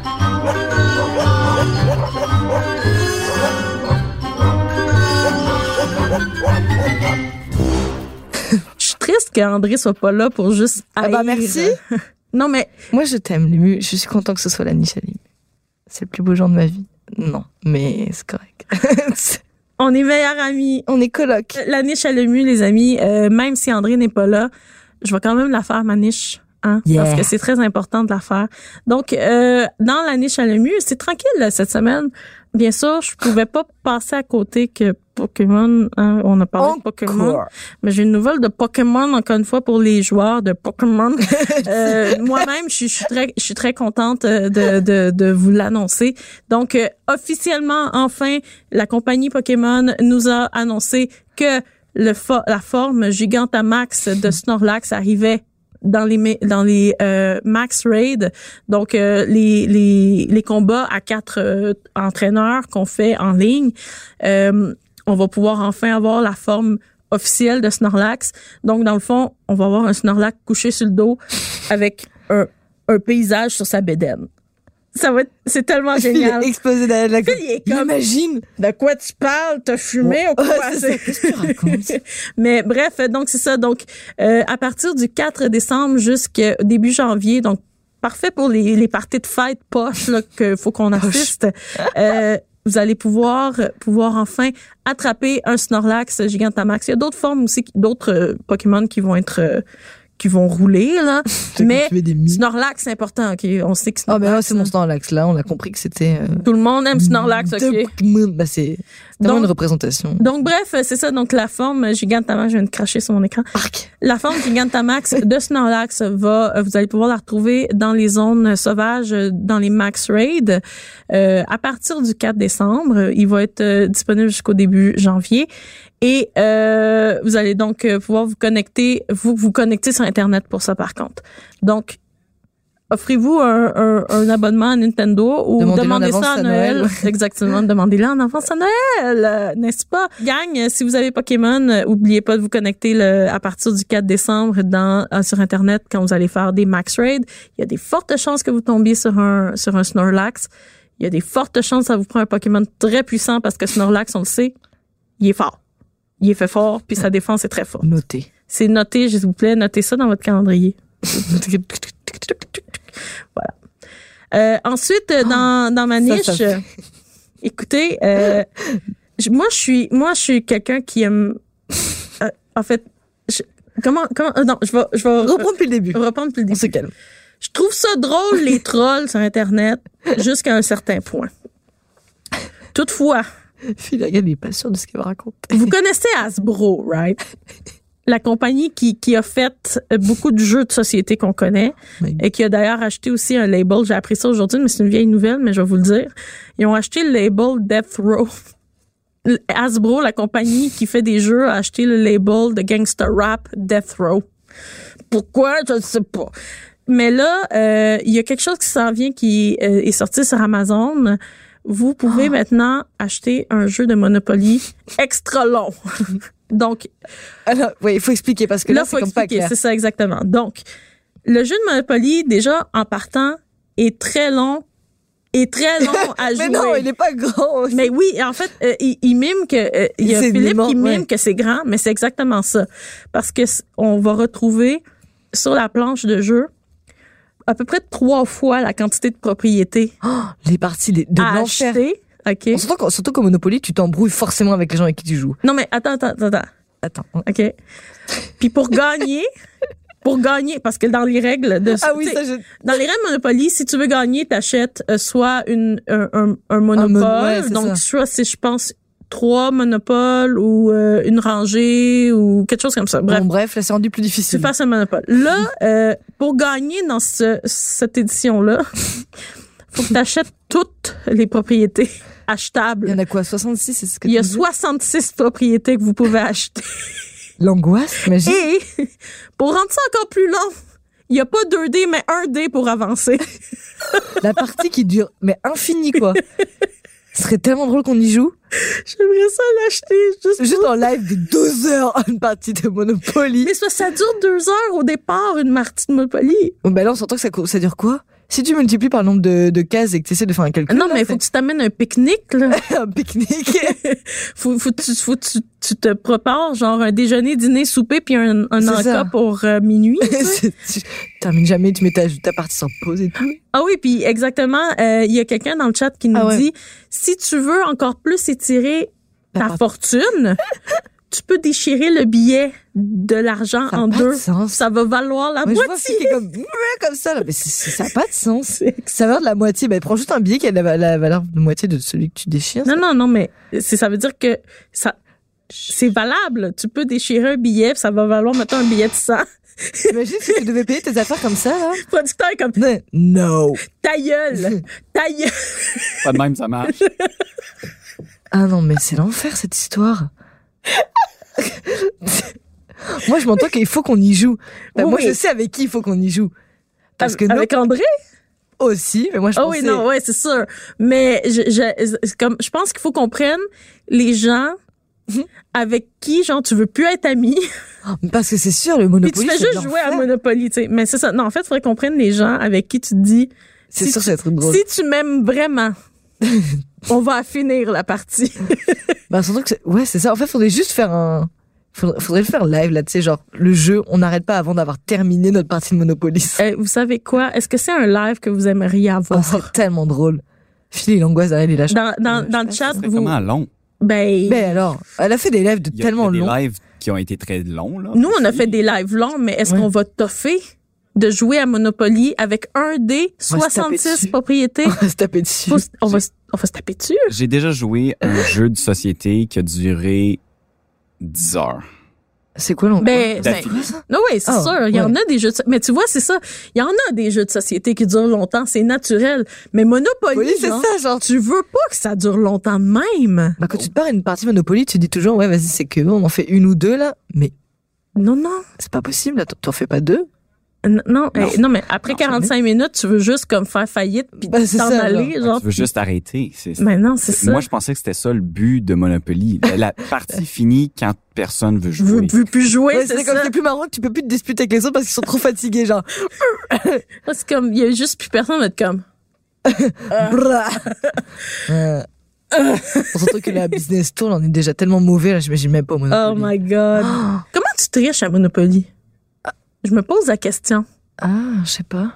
qu'André soit pas là pour juste Ah bah, haïr. merci. *laughs* Non, mais Moi, je t'aime, Lému. Je suis content que ce soit la niche à Lému. C'est le plus beau jour de ma vie. Non, mais c'est correct. *laughs* on est meilleurs amis. on est coloc. La niche à l'ému, les amis, euh, même si André n'est pas là, je vais quand même la faire, ma niche. Hein, Yeah. Parce que c'est très important de la faire. Donc, euh, dans la niche à l'ému, c'est tranquille là, cette semaine. Bien sûr, je pouvais pas passer à côté que Pokémon, hein, on a parlé de Pokémon. Mais j'ai une nouvelle de Pokémon encore une fois pour les joueurs de Pokémon. *laughs* Euh, Moi-même, je suis, je suis très, je suis très contente euh, de, de, de vous l'annoncer. Donc, euh, officiellement, enfin, la compagnie Pokémon nous a annoncé que le fo- la forme Gigantamax de Snorlax arrivait dans les dans les euh, max raid donc euh, les, les les combats à quatre euh, entraîneurs qu'on fait en ligne euh, on va pouvoir enfin avoir la forme officielle de Snorlax. Donc, dans le fond, on va avoir un Snorlax couché sur le dos avec un, un paysage sur sa bédaine. Ça va être, c'est tellement Il génial. est explosé derrière la Phil, il est comme- Imagine. De quoi tu parles? T'as fumé ou quoi? C'est. Qu'est-ce que tu racontes? *laughs* Mais bref, donc c'est ça. Donc, euh, à partir du 4 décembre jusqu'au début janvier, donc parfait pour les, les parties de fête poche là qu'il faut qu'on assiste. Euh, vous allez pouvoir pouvoir enfin attraper un Snorlax Gigantamax. Il y a d'autres formes aussi, d'autres euh, Pokémon qui vont être euh, qui vont rouler là. *laughs* Mais. Snorlax c'est important, ok? On sait que Ah, Snorlax. ben ouais, c'est mon Snorlax. Là, on a compris que c'était. euh, Tout le monde aime Snorlax, ok? Bah, c'est vraiment Donc- une représentation. Donc bref, c'est ça. Donc la forme Gigantamax, je viens de cracher sur mon écran. Arc. La forme Gigantamax de Snorlax va, euh, vous allez pouvoir la retrouver dans les zones sauvages, euh, dans les Max Raid, euh, à partir du 4 décembre. Il va être euh, disponible jusqu'au début janvier. Et euh, vous allez donc euh, pouvoir vous connecter, vous vous connecter sur Internet pour ça par contre. Donc, offrez-vous un, un, un abonnement à Nintendo ou demandez ça à Noël. Noël. *laughs* Exactement, demandez-le en avance à Noël, euh, n'est-ce pas? Gang, euh, si vous avez Pokémon, oubliez pas de vous connecter le, à partir du 4 décembre dans, sur Internet quand vous allez faire des max raids. Il y a des fortes chances que vous tombiez sur un, sur un Snorlax. Il y a des fortes chances que ça vous prend un Pokémon très puissant parce que Snorlax, on le sait, il est fort. Il est fait fort, puis sa défense est très forte. Noté. C'est noté, s'il vous plaît, notez ça dans votre calendrier. voilà. Euh, ensuite, euh, dans, dans ma niche, ça euh, écoutez, euh, je- moi je suis, moi je suis quelqu'un qui aime. euh, en fait, je- comment, comment, non, je vais, je vais Reprends depuis le début. reprendre depuis le On se début. calme. Je trouve ça drôle les trolls sur Internet jusqu'à un certain point. Toutefois, *laughs* Phil, regarde, il est pas sûr de ce qu'il va raconter. vous connaissez Hasbro, right? *laughs* la compagnie qui, qui a fait beaucoup de jeux de société qu'on connaît Oui. et qui a d'ailleurs acheté aussi un label. J'ai appris ça aujourd'hui, mais c'est une vieille nouvelle, mais je vais vous le dire. Ils ont acheté le label Death Row. Hasbro, la compagnie qui fait des jeux, a acheté le label de gangster rap Death Row. Pourquoi? Je ne sais pas. Mais là, euh, il y a quelque chose qui s'en vient qui euh, est sorti sur Amazon. Vous pouvez maintenant acheter un jeu de Monopoly extra long. *laughs* Donc, Alors, oui, il faut expliquer parce que là, là, c'est comme pas expliquer. clair. C'est ça exactement. Donc, le jeu de Monopoly, déjà en partant, est très long et très long *laughs* à jouer. Mais non, il est pas grand. Mais oui, en fait, euh, il, il mime que euh, il y a C'est Philippe qui mime ouais. que c'est grand, mais c'est exactement ça, parce que on va retrouver sur la planche de jeu à peu près trois fois la quantité de propriétés Les parties de, de à acheter. Ok. Surtout, surtout qu'au Monopoly, tu t'embrouilles forcément avec les gens avec qui tu joues. Non mais attends, attends, attends, attends. Attends. ok. Puis pour gagner, pour gagner, parce que dans les règles de Ah oui, ça, je... Dans les règles Monopoly, si tu veux gagner, t'achètes euh, soit une, un, un, un monopole, mon- ouais, c'est donc ça. soit c'est, je pense, trois monopoles ou euh, une rangée ou quelque chose comme ça. Bref, Bon, bref, là, c'est rendu plus tu difficile. fasses un monopole. Là, euh, pour gagner dans ce, cette édition-là, *laughs* faut que t'achètes toutes les propriétés Il y achetables. en a quoi, 66, c'est ce que Il y a tu me dis 66 propriétés que vous pouvez acheter. *laughs* L'angoisse, imagine. Et *laughs* pour rendre ça encore plus long, il n'y a pas 2D, mais 1D pour avancer. La partie qui dure, mais infini, quoi. Ce serait tellement drôle qu'on y joue. J'aimerais ça l'acheter juste Juste en live de 12 heures, une partie de Monopoly. Mais ça, ça dure deux heures au départ, une partie de Monopoly. Bon, ben là, on s'entend que ça, ça dure quoi? Si tu multiplies par le nombre de, de cases et que tu essaies de faire un calcul. Non, là, mais il faut que tu t'amènes un pique-nique, là. *laughs* un pique-nique. *laughs* faut, faut, tu, faut tu, tu te prépares, genre, un déjeuner, dîner, souper, puis un, un encas ça. pour euh, minuit. *laughs* tu termines jamais, tu mets ta, ta partie sans pause et tout. ah oui, puis exactement, euh, il y a quelqu'un dans le chat qui nous Ah ouais. dit, si tu veux encore plus étirer ta fortune, tu peux déchirer le billet de l'argent Ça a en pas de deux. sens. Ça va valoir la Moi, je vois moitié. qui est comme, *laughs* comme ça, là. Mais c'est- c'est- ça n'a pas de sens. *laughs* Ça va de la moitié. Ben, prends juste un billet qui a la, la valeur de moitié de celui que tu déchires. Non, non, non, mais c'est, ça veut dire que ça, c'est valable. Tu peux déchirer un billet, ça va valoir, mettons, un billet de 100. *laughs* Imagine si tu devais payer tes affaires comme ça, là. Le producteur est comme, Non. No. ta gueule, ta gueule. Pas de même, ça marche. Ah non, mais c'est l'enfer, cette histoire. *laughs* moi, je m'entends qu'il faut qu'on y joue. Ben, Moi, Oui. je sais avec qui il faut qu'on y joue. Parce que nous Avec André? aussi, mais moi, je Ah pensais... oui, non, ouais, c'est sûr. Mais je, je, c'est comme, je pense qu'il faut qu'on prenne les gens Mhm. avec qui, genre, tu veux plus être ami, Parce que c'est sûr, le puis Monopoly, tu fais c'est juste jouer à. Monopoly, tu sais. Mais c'est ça. Non, en fait, il faudrait qu'on prenne les gens avec qui tu te dis, C'est si sûr, tu- ça va être drôle. si tu m'aimes vraiment, *laughs* on va finir la partie. *laughs* Bah, surtout que c'est- ouais, c'est ça. En fait, faudrait juste faire un, faudrait, faudrait le faire live, là, tu sais, genre, le jeu, on n'arrête pas avant d'avoir terminé notre partie de Monopoly. Euh, vous savez quoi? Est-ce que c'est un live que vous aimeriez Oh, avoir? c'est tellement drôle. Phil, il angoisse derrière les lâches. dans, dans, dans le chat, C'est vous, comment long? ben, Mais alors, elle a fait des lives de Il y a, tellement il y a longs. des lives qui ont été très longs. Là, nous, on a fait des lives longs, mais est-ce Ouais. qu'on va toffer? De jouer à Monopoly avec un taper 66 dessus. propriétés? On va se taper dessus. Faut on, va, se- on va se taper dessus. J'ai déjà joué un jeu de société qui a duré 10 heures. C'est quoi l'angoisse? Ben, ben, non, oui, c'est Ah, sûr. Il y en a des jeux de, mais tu vois, c'est ça. Il y en a des jeux de société qui durent longtemps. C'est naturel. Mais Monopoly, Oui, c'est genre, ça, genre. tu veux pas que ça dure longtemps de même. Bah, quand tu te pars une partie Monopoly, tu dis toujours, ouais, vas-y, c'est que on en fait une ou deux, là. Mais Non, non. c'est pas possible, là. T'en fais pas deux. Non, non, mais après Non, 45 minutes, tu veux juste comme faire faillite puis Ben, t'en aller, genre. tu veux juste arrêter. Mais non, c'est ça. Moi, je pensais que c'était ça le but de Monopoly. La, la *laughs* partie finie quand personne veut je veux jouer. plus, plus jouer, Ouais, c'est comme c'est plus marrant que tu peux plus te disputer avec les autres parce qu'ils sont trop fatigués, genre. *laughs* C'est comme, il y a juste plus personne, va être comme. *laughs* Euh, s'entend que la business tour, on est déjà tellement mauvais, là, j'imagine même pas au Oh Monopoly. my god. *gasps* Comment tu triches à Monopoly? Je me pose la question. Ah, je sais pas.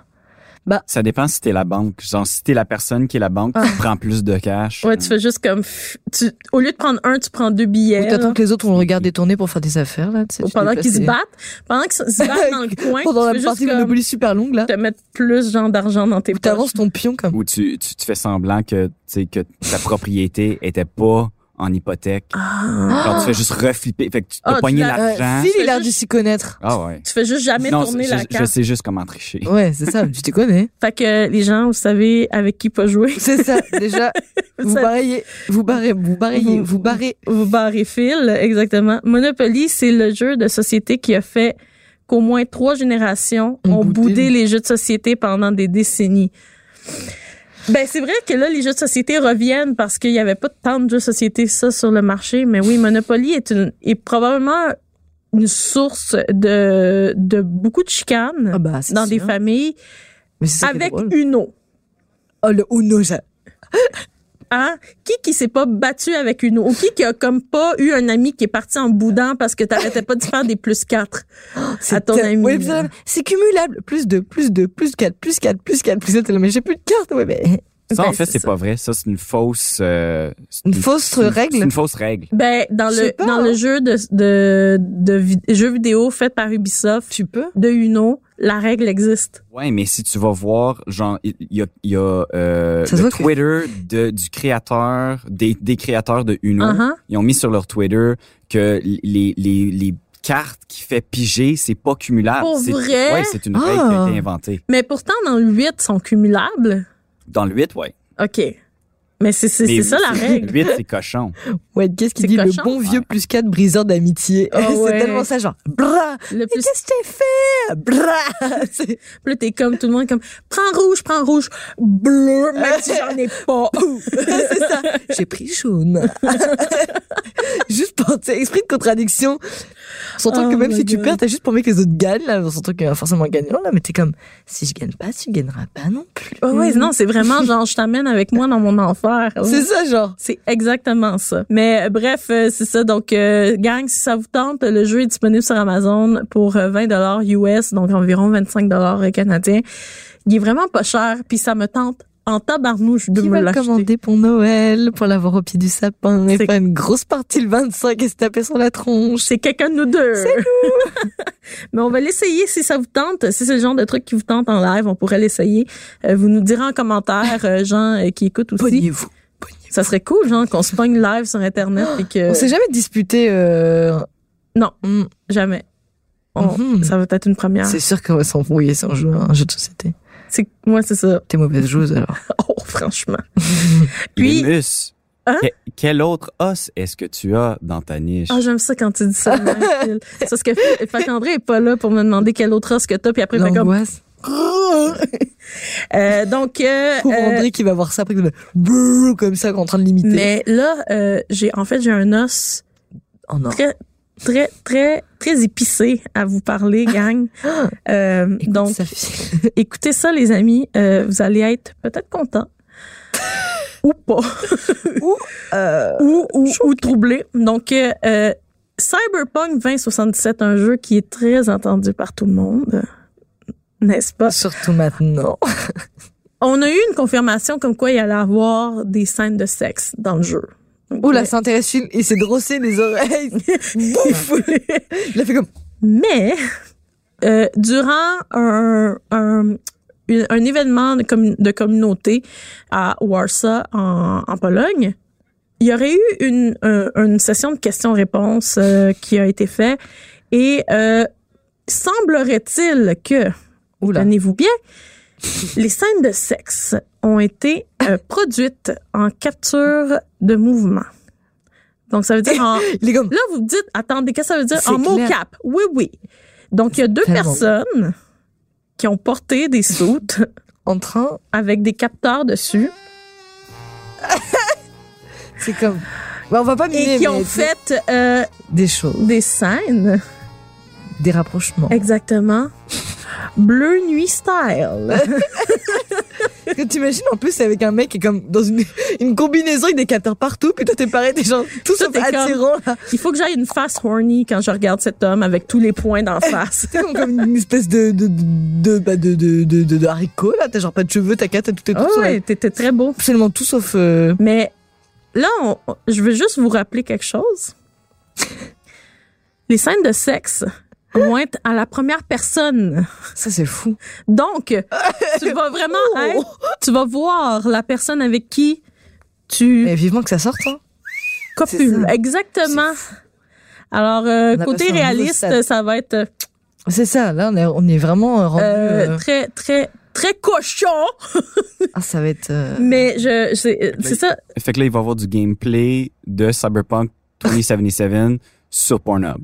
Ça dépend si t'es la banque. Genre, si t'es la personne qui est la banque, tu prends plus de cash. Ouais, tu fais juste comme, f- tu, au lieu de prendre un, tu prends deux billets. Ou t'attends là. que les autres vont le regarder tourner pour faire des affaires, là, tu sais, Ou pendant qu'ils se battent, pendant qu'ils se *laughs* battent dans le coin, Pendant tu la partie Monopoly super longue, là. te mettre plus genre d'argent dans tes Où poches. t'avances ton pion comme. Ou tu, tu, tu fais semblant que, tu sais, que ta propriété était pas en hypothèque. Ah. Genre, tu fais juste reflipper. Fait que tu Ah, as tu pogné l'argent. Phil, fais il a juste- dû s'y connaître. Ah ouais. Tu fais juste jamais Non, tourner je, la je carte. sais juste comment tricher. Ouais, c'est ça, tu te connais. Fait que les gens, vous savez avec qui pas jouer. C'est ça, *laughs* déjà, vous barrez, vous barrez, vous barrez, Vous- vous barrez. Vous barrez fil, exactement. Monopoly, c'est le jeu de société qui a fait qu'au moins trois générations Ont ont boudé. boudé les jeux de société pendant des décennies. Ben, c'est vrai que là, les jeux de société reviennent parce qu'il y avait pas tant de jeux de société, ça, sur le marché. Mais oui, Monopoly est une, est probablement une source de, de beaucoup de chicanes Ah bah, dans des familles avec. Uno. Oh, le Uno, ça. *laughs* Hein? Qui qui s'est pas battu avec une ou qui qui a comme pas eu un ami qui est parti en boudant parce que t'arrêtais pas de faire des plus quatre? À ton ami. Ça, c'est cumulable. Plus 2, plus 2, plus 4, plus 4, plus 4, plus 4. Mais j'ai plus de cartes. Ouais, mais. Ça, Ben, en fait, c'est pas vrai. Ça, c'est une fausse... euh, Une fausse règle? C'est une fausse règle. Ben dans le dans le jeu de de de vi- jeu vidéo fait par Ubisoft Tu peux? de Uno, la règle existe. Ouais, mais si tu vas voir, genre, il y a, il y a euh, le que- Twitter de, du créateur, des, des créateurs de Uno. Uh-huh. Ils ont mis sur leur Twitter que les, les, les cartes qui fait piger, c'est pas cumulable. Pour C'est- vrai? Ouais, c'est une règle qui a Ah. été inventée. Mais pourtant dans le 8 sont cumulables. Dans le 8, ouais. OK. Mais c'est ça la règle. Le *laughs* 8, c'est cochon. Ouais, qu'est-ce qu'il dit? cochon? Le bon vieux Ouais. plus 4 briseur d'amitié. Ah *laughs* c'est ouais. tellement ça, genre, bra! Le Mais plus qu'est-ce que t'as fait? Bra! *laughs* Puis là, t'es comme tout le monde comme prends rouge, prends rouge, bleu, même si j'en ai pas. c'est ça. J'ai pris jaune. juste pour, esprit de contradiction. Surtout Oh que même my si tu perds, t'as juste pour que les autres gagnent, là. Surtout qu'il y a forcément gagnant, là. Mais t'es comme, si je gagne pas, tu gagneras pas non plus. Ouais, ouais, non, c'est vraiment genre je t'amène avec moi dans mon C'est ça, genre. C'est exactement ça. Mais euh, bref, euh, c'est ça. Donc, euh, gang, si ça vous tente, le jeu est disponible sur Amazon pour euh, 20 dollars US, donc environ 25 dollars canadiens. Il est vraiment pas cher, puis ça me tente en tabarnouche de Qui me l'acheter. commander pour Noël, pour l'avoir au pied du sapin et faire une grosse partie le 25 et se taper sur la tronche. C'est quelqu'un de nous deux. C'est nous. *laughs* Mais on va l'essayer si ça vous tente. Si c'est le genre de truc qui vous tente en live, on pourrait l'essayer. Euh, vous nous direz en commentaire, euh, gens euh, qui écoutent aussi. Pognez-vous. Ça serait cool, genre, qu'on se pogne live sur Internet et que... *gasps* On s'est jamais disputé, euh... Non. hmm. Jamais. On- Mhm. Ça va être une première. C'est sûr qu'on va s'embrouiller si on joue à un jeu de société. C'est moi, c'est ça. T'es mauvaise joueuse, alors. *laughs* Oh, franchement. *laughs* Puis, Lémus, Hein? que- quel autre os est-ce que tu as dans ta niche? ah, j'aime ça quand tu dis ça. *laughs* C'est parce que fait qu'André est pas là pour me demander quel autre os que t'as, puis après, il fait comme. Euh, donc, euh, Pour euh, André qui va voir ça après, comme ça, en train de l'imiter. mais là, euh, j'ai en fait j'ai un os Oh non. très très très très épicé à vous parler, gang. Euh, Écoute, donc, Sophie. *laughs* écoutez ça, les amis. Euh, vous allez être peut-être contents *laughs* ou pas. Euh, ou, ou, ou troublé. Donc, euh, euh, Cyberpunk 2077, un jeu qui est très attendu par tout le monde, n'est-ce pas? surtout maintenant. On a eu une confirmation comme quoi il allait avoir des scènes de sexe dans le jeu. Oula, ça intéresse Phil. Il s'est drossé les oreilles. *laughs* Bouf. *laughs* *laughs* Il a fait comme, Mais, euh, durant un, un, un événement de, commu- de communauté à Warsaw, en, en Pologne, il y aurait eu une, un- une session de questions-réponses euh, qui a été faite et euh, semblerait-il que, tenez-vous bien, les scènes de sexe ont été euh, *laughs* produites en capture de mouvement. Donc, ça veut dire en, *laughs* Là, vous me dites, attendez, qu'est-ce que ça veut dire? En clair. mocap. Oui, oui. Donc, il y a deux personnes qui ont porté des soutes *laughs* en train, avec des capteurs dessus c'est comme, Bah, on va pas miner, et qui ont fait euh, des choses, des scènes, des rapprochements. exactement, bleu nuit style. *laughs* Que t'imagines en plus avec un mec qui est comme dans une, une combinaison avec des capteurs partout, puis toi t'es pareil, des gens tout sauf t'es comme- attirant là. Il faut que j'aille une face horny quand je regarde cet homme avec tous les points d'en *laughs* face. Comme, comme une espèce de de de bah, de de de, de, de haricot là, t'as genre pas de cheveux, ta carte, tout est tout Oh, ouais, t'étais très beau. absolument tout sauf euh, Mais là, on- je veux juste vous rappeler quelque chose. Les scènes de sexe être à la première personne. ça c'est fou. Donc, *laughs* tu vas vraiment être, tu vas voir la personne avec qui tu, Mais vivement que ça sorte hein. copule. Exactement. Alors, euh, côté réaliste, ça va être euh, C'est ça, là, on est, on est vraiment euh, rendu. euh, euh, très, très, très cochon. *laughs* Ah, ça va être. euh, Mais je, c'est c'est ça. Fait que là, il va y avoir du gameplay de Cyberpunk *laughs* 2077 sur Pornhub.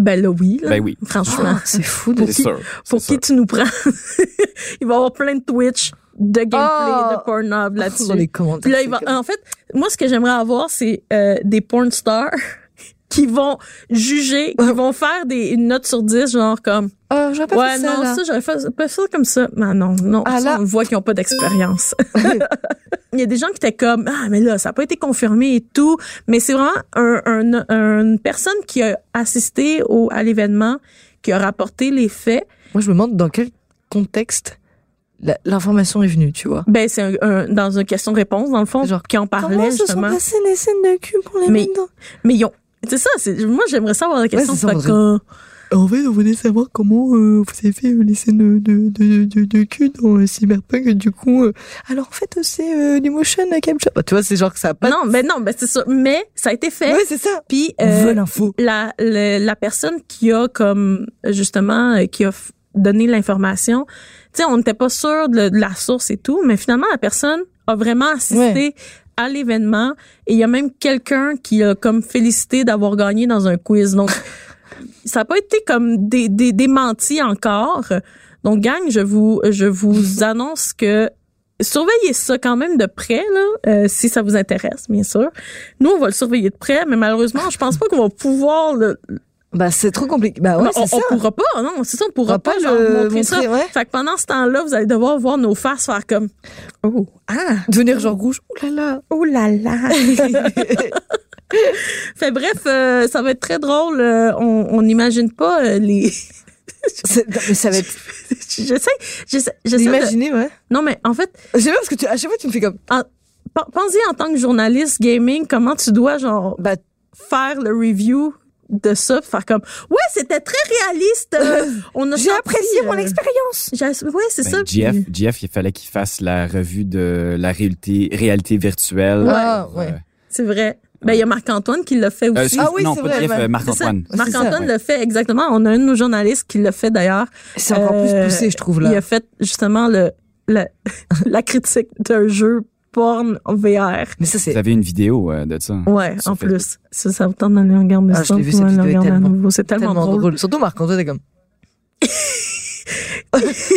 Ben là, oui. Là, Ben oui. Franchement. Ah, c'est fou de C'est qui- sûr. Pour qui tu nous prends? *laughs* il va y avoir plein de Twitch, de gameplay, Oh! de Pornhub là-dessus. dans les commentaires. Puis là, il va, en fait, moi, ce que j'aimerais avoir, c'est euh, des porn stars qui vont juger, qui vont faire des, une note sur 10, genre comme, Oh, j'aurais pas ouais, fait ça, non, là. ça, j'aurais fait, pas fait ça comme ça. Mais non, non, Ah, ça, on voit qu'ils n'ont pas d'expérience. *laughs* *laughs* Il y a des gens qui étaient comme, ah, mais là, ça n'a pas été confirmé et tout. Mais c'est vraiment un, un- un- une personne qui a assisté au, à l'événement, qui a rapporté les faits. Moi, je me demande dans quel contexte l'information est venue, tu vois. Ben, c'est un, un- dans une question-réponse, dans le fond, Genre, qui en parlait, Comment se sont justement. passées les scènes de cul pour les Mais- Mais ils ont, c'est ça, c'est, moi, j'aimerais savoir la question. c'est ça, que- En fait, on voulait savoir comment euh, vous avez fait euh, les scènes de, de, de, de cul dans euh, Cyberpunk. Du coup, euh, alors en fait, c'est euh, du motion capture. Bah, tu vois, c'est genre que ça a pas. non, ben non, ben c'est ça. Mais ça a été fait. Ouais, c'est ça. Puis euh, l'info. la, la la personne qui a comme justement qui a donné l'information, tu sais, on n'était pas sûr de, de la source et tout, mais finalement la personne a vraiment assisté à l'événement et il y a même quelqu'un qui a comme félicité d'avoir gagné dans un quiz. Donc *laughs* ça n'a pas été comme des, des démenti encore. Donc gang, je vous je vous *laughs* annonce que surveillez ça quand même de près là, euh, si ça vous intéresse bien sûr. Nous on va le surveiller de près, mais malheureusement je pense pas qu'on va pouvoir le, Bah, c'est trop compliqué. Bah ouais, on, c'est on ça. pourra pas, non, c'est ça, on pourra pas, pas genre, le montrer, ça. ouais. Fait que pendant ce temps-là, vous allez devoir voir nos faces faire comme Oh, ah, Devenir genre rouge. Oh là là. oh là là. *laughs* fait bref, euh, ça va être très drôle. euh, on on n'imagine pas euh, les. *laughs* Non, mais ça va être. *laughs* j'essaie, j'essaie, j'essaie de- D'imaginer, ouais. Non, mais en fait, J'aime parce que tu, à chaque fois, tu me fais comme. pen- pensez en tant que journaliste gaming, comment tu dois genre Bah, faire le review de ça, faire comme ouais, c'était très réaliste. euh, on a j'ai apprécié mon euh, expérience. j'ai- Ouais, c'est Ben, ça. Jeff, puis- Jeff, il fallait qu'il fasse la revue de la réalité, réalité virtuelle. Ah, ouais. C'est vrai. Ben, il y a Marc-Antoine qui l'a fait Euh, aussi. Ah oui, non, c'est pas vrai, ouais. euh, ça. Marc-Antoine. Marc-Antoine ça, le fait exactement. On a un de nos journalistes qui l'a fait d'ailleurs. C'est encore Euh, plus poussé, je trouve, Il là. a fait justement le, le- *laughs* la critique d'un jeu porn VR. Mais ça, c'est. Vous avez une vidéo euh, de ça. Ouais, en Facebook. plus. Ça, ça vous tente d'aller regarder Ah, je ça. l'ai vu, cette vidéo est regarder à tellement- nouveau. C'est tellement, tellement drôle. drôle. Surtout Marc-Antoine est comme. *laughs*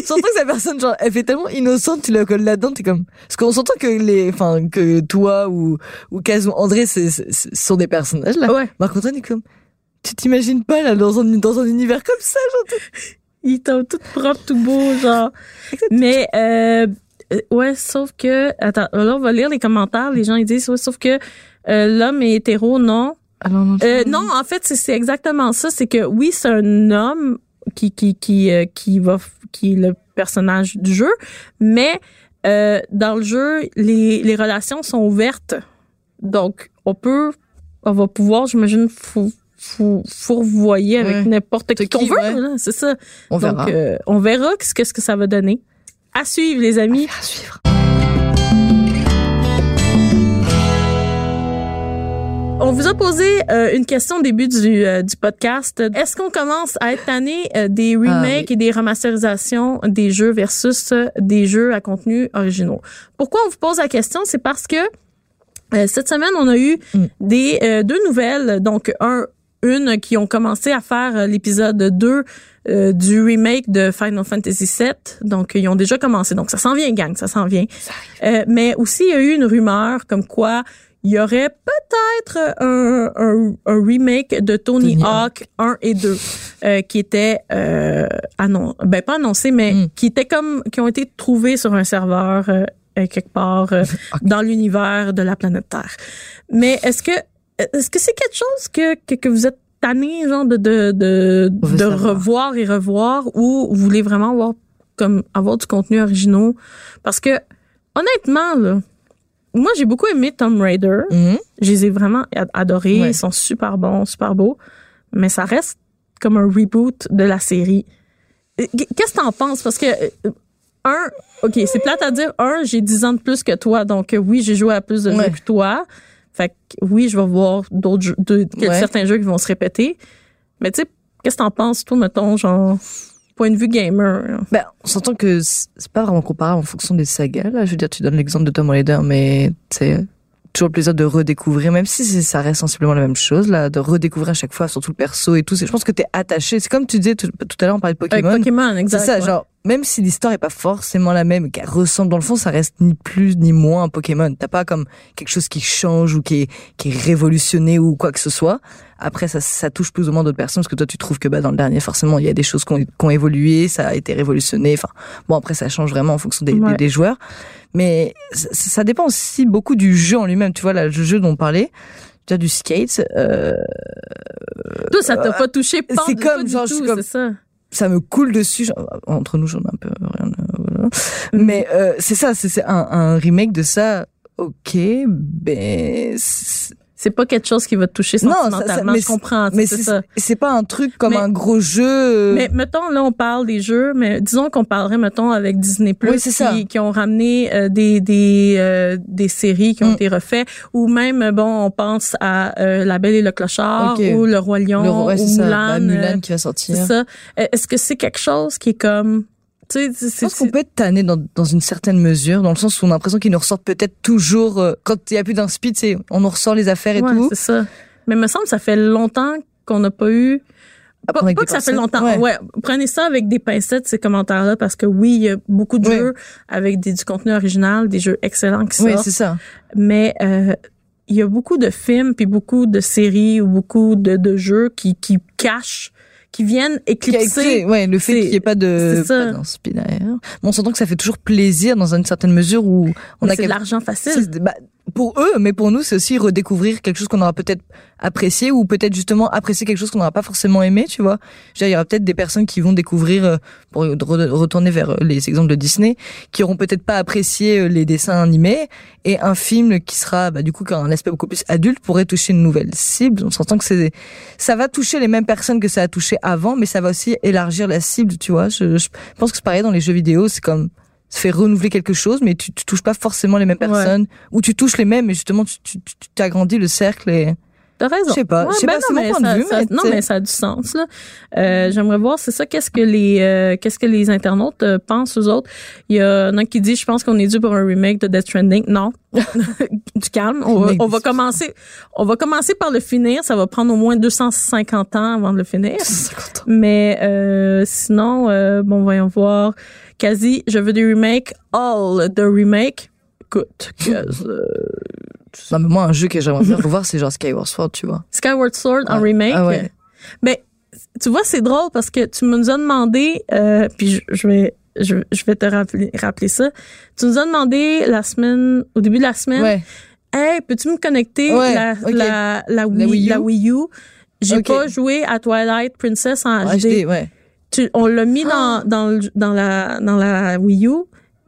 Surtout que sa personne, genre, elle fait tellement innocente, tu la colles là-dedans, t'es comme. Parce qu'on s'entend que les, enfin, que toi ou, ou Kaz ou André, c'est, sont des personnages, là. Ouais. Marc-Antoine est comme. Tu t'imagines pas, là, dans un, dans un univers comme ça, genre. Il était tout propre, tout beau, genre. Mais, euh, ouais, sauf que, attends, là, on va lire les commentaires. Les gens, ils disent, ouais, sauf que euh, l'homme est hétéro, non. Non, Euh, non, en fait, c'est exactement ça. C'est que oui, c'est un homme qui qui qui euh, qui va qui est le personnage du jeu, mais euh, dans le jeu, les les relations sont ouvertes. Donc, on peut, on va pouvoir, j'imagine, fou, fou, fourvoyer avec Ouais. n'importe qui qu'on veut. ouais. C'est ça. on verra. Donc, euh, on verra ce que, ce que ça va donner. À suivre, les amis. à suivre. On vous a posé euh, une question au début du, euh, du podcast. Est-ce qu'on commence à être tanné euh, des remakes oui. et des remasterisations des jeux versus des jeux à contenu originaux? Pourquoi on vous pose la question? C'est parce que cette semaine, on a eu Mm. des deux nouvelles. Donc, un, une qui ont commencé à faire euh, l'épisode 2 euh, du remake de Final Fantasy VII. Donc, ils ont déjà commencé. Donc, ça s'en vient, gang, ça s'en vient. Euh, mais aussi, il y a eu une rumeur comme quoi il y aurait peut-être un, un, un remake de Tony, Tony Hawk 1 et 2 euh, qui était euh, annon ben pas annoncé mais Mm. qui étaient comme qui ont été trouvés sur un serveur euh, euh, quelque part euh, *laughs* dans l'univers de la planète Terre. Mais est-ce que est-ce que c'est quelque chose que, que que vous êtes tanné genre de de de, revoir et revoir ou vous voulez vraiment avoir comme avoir du contenu original parce que honnêtement là moi j'ai beaucoup aimé Tomb Raider Mhm. je les ai vraiment ad- adorés. Ouais. Ils sont super bons, super beaux. Mais ça reste comme un reboot de la série. Euh, Qu'est-ce que t'en penses? Parce que, euh, un, OK, c'est plate à dire. Un, j'ai 10 ans de plus que toi. Donc, euh, oui, j'ai joué à plus de jeux Ouais. que toi. Fait que oui, je vais voir d'autres jeux, de, Ouais. certains jeux qui vont se répéter. Mais tu sais, qu'est-ce que t'en penses, toi, mettons, genre, point de vue gamer? là? Ben, on s'entend que c'est pas vraiment comparable en fonction des sagas. Là, je veux dire, tu donnes l'exemple de Tom Raider, mais c'est toujours le plaisir de redécouvrir, même si ça reste sensiblement la même chose, là, de redécouvrir à chaque fois, surtout le perso et tout. Je pense que t'es attaché. C'est comme tu disais tout, tout à l'heure, on parlait de Avec Pokémon. Pokémon, C'est exact. ça, ouais. genre, même si l'histoire est pas forcément la même, qu'elle ressemble dans le fond, ça reste ni plus ni moins un Pokémon. T'as pas comme quelque chose qui change ou qui est, qui est révolutionné ou quoi que ce soit. Après, ça, ça touche plus ou moins d'autres personnes parce que toi, tu trouves que bah, dans le dernier, forcément, il y a des choses qui ont, qui ont évolué, ça a été révolutionné. Enfin, bon, après, ça change vraiment en fonction des, des- Ouais. des joueurs. Mais ça, ça dépend aussi beaucoup du jeu en lui-même. Tu vois, là, le jeu dont on parlait, tu vois, du skate, euh, Toi, ça t'a pas touché, pas, c'est comme, genre, je suis tout, comme- ça. Ça me coule dessus. entre nous, j'en ai un peu rien. voilà. Mais euh, c'est ça, c'est c'est un, un remake de ça. Ok, ben c'est- pas quelque chose qui va te toucher Non, ça- ça- sentimentalement, mais je comprends, mais c'est c'est ça. c'est pas un truc comme Mais- un gros jeu. euh, Mais mettons, là, on parle des jeux, mais disons qu'on parlerait, mettons, avec Disney Plus Oui, c'est ça. qui, qui ont ramené euh, des des euh, des séries qui ont Mm. été refaites, ou même, euh, bon, on pense à euh, La Belle et le Clochard, Ok. ou Le Roi Lion, le, ouais, ou ça, Mulan. bah, euh, Mulan qui va c'est sortir. ça. Euh, Est-ce que c'est quelque chose qui est comme, tu sais, c'est- Je pense qu'on peut être tanné dans, dans une certaine mesure, dans le sens où on a l'impression qu'ils nous ressortent peut-être toujours, euh, quand il y a plus d'un speed, c'est on nous ressort les affaires et ouais, tout. c'est ça. Mais me semble que ça fait longtemps qu'on n'a pas eu À Pas, pas que ça fait longtemps. Ouais. Ouais. Prenez ça avec des pincettes, ces commentaires-là, parce que oui, il y a beaucoup de jeux avec des, du contenu original, des jeux excellents qui Oui, sortent. c'est ça. mais euh, il y a beaucoup de films puis beaucoup de séries ou beaucoup de, de jeux qui, qui cachent, qui viennent éclipser. ouais, le fait qu'il n'y ait pas de, pas. Mais on s'entend que ça fait toujours plaisir dans une certaine mesure où on Mais a c'est de l'argent facile. Bah, pour eux, mais pour nous, c'est aussi redécouvrir quelque chose qu'on aura peut-être apprécié ou peut-être justement apprécier quelque chose qu'on n'aura pas forcément aimé, tu vois. Dire, Il y aura peut-être des personnes qui vont découvrir, euh, pour re- retourner vers euh, les exemples de Disney, qui auront peut-être pas apprécié euh, les dessins animés et un film qui sera, bah, du coup, qui un aspect beaucoup plus adulte pourrait toucher une nouvelle cible. On s'entend que c'est, ça va toucher les mêmes personnes que ça a touché avant, mais ça va aussi élargir la cible, tu vois. Je, je pense que c'est pareil dans les jeux vidéo, c'est comme, fait renouveler quelque chose, mais tu, tu touches pas forcément les mêmes Ouais. personnes, ou tu touches les mêmes, mais justement tu, tu, tu tu agrandis le cercle et T'as raison. Je sais pas, je sais pas, non, c'est mon point de ça- vue, ça- mais non, mais ça a du sens. Là. Euh, J'aimerais voir, c'est ça, qu'est-ce que les euh, qu'est-ce que les internautes euh, pensent aux autres? Il y a un qui dit, je pense qu'on est dû pour un remake de Death Stranding. Non, *laughs* du calme. On va, on va de- commencer, on va commencer par le finir. Ça va prendre au moins 250 ans avant de le finir. 50 ans. Mais euh, sinon, euh, bon, voyons voir. Quasi, je veux des remakes. All the remake. Écoute, *laughs* euh, Non, mais moi un jeu que j'aimerais bien revoir, c'est genre Skyward Sword, tu vois. Skyward Sword en remake. Ah ouais. Mais tu vois, c'est drôle parce que tu nous as demandé, euh, puis je, je vais je, je vais te rappeler, rappeler ça. Tu nous as demandé la semaine, au début de la semaine, Ouais. hey, peux-tu me connecter Ouais, la, la, la, Wii, La Wii U? la Wii U? J'ai pas joué à Twilight Princess en En HD. HD, ouais. Tu- on l'a mis Ah. dans, dans, le- dans, la, dans la Wii U,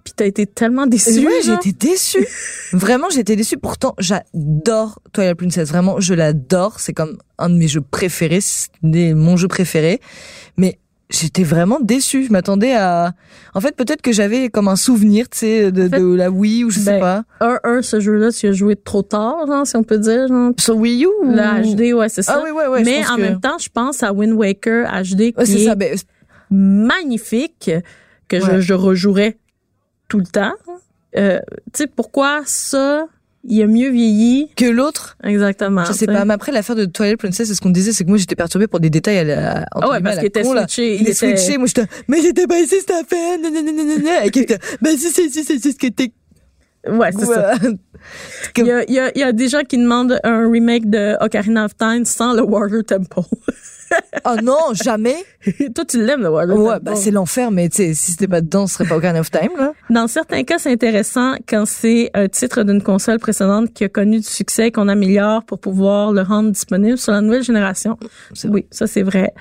puis t'as été tellement déçu. ouais, genre. j'étais déçue. *laughs* Vraiment, j'étais déçue. Pourtant, j'adore Twilight Princess. Vraiment, je l'adore. C'est comme un de mes jeux préférés. C'est mon jeu préféré. Mais j'étais vraiment déçue. Je m'attendais à... En fait, peut-être que j'avais comme un souvenir, tu sais, de, fait, de la Wii ou je sais ben, pas. Un, un, ce jeu-là, tu as joué trop tard, genre, si on peut dire. Genre. Sur Wii U ou... Le HD, ouais, c'est ça. Ah oui, ouais, ouais. Mais en que- même temps, je pense à Wind Waker HD Ouais, c'est est ça. Ben, magnifique, que je, Ouais. je rejouerais tout le temps. Euh, tu sais, pourquoi ça, il a mieux vieilli? que l'autre, Exactement. je sais tu sais. pas. Mais après, l'affaire de Twilight Princess, c'est ce qu'on disait, c'est que moi, j'étais perturbée pour des détails à la, Ah ouais, parce qu'il était con, switché. Il, est était- switché. Moi, j'étais, mais j'étais pas ici, cette affaire. nananana. Et qui était, bah, si, si, si, si, c'est ce que t'es. Ouais, c'est ça. Il y, a, il, y a, il y a des gens qui demandent un remake de Ocarina of Time sans le Water Temple. *laughs* *laughs* Oh non, jamais. *laughs* Toi, tu l'aimes, le Water Ouais, bah, c'est l'enfer, mais tu sais, si c'était pas dedans, ce serait pas Ocarina of Time, là. *laughs* Dans certains cas, c'est intéressant quand c'est un titre d'une console précédente qui a connu du succès et qu'on améliore pour pouvoir le rendre disponible sur la nouvelle génération. Oui, ça c'est vrai.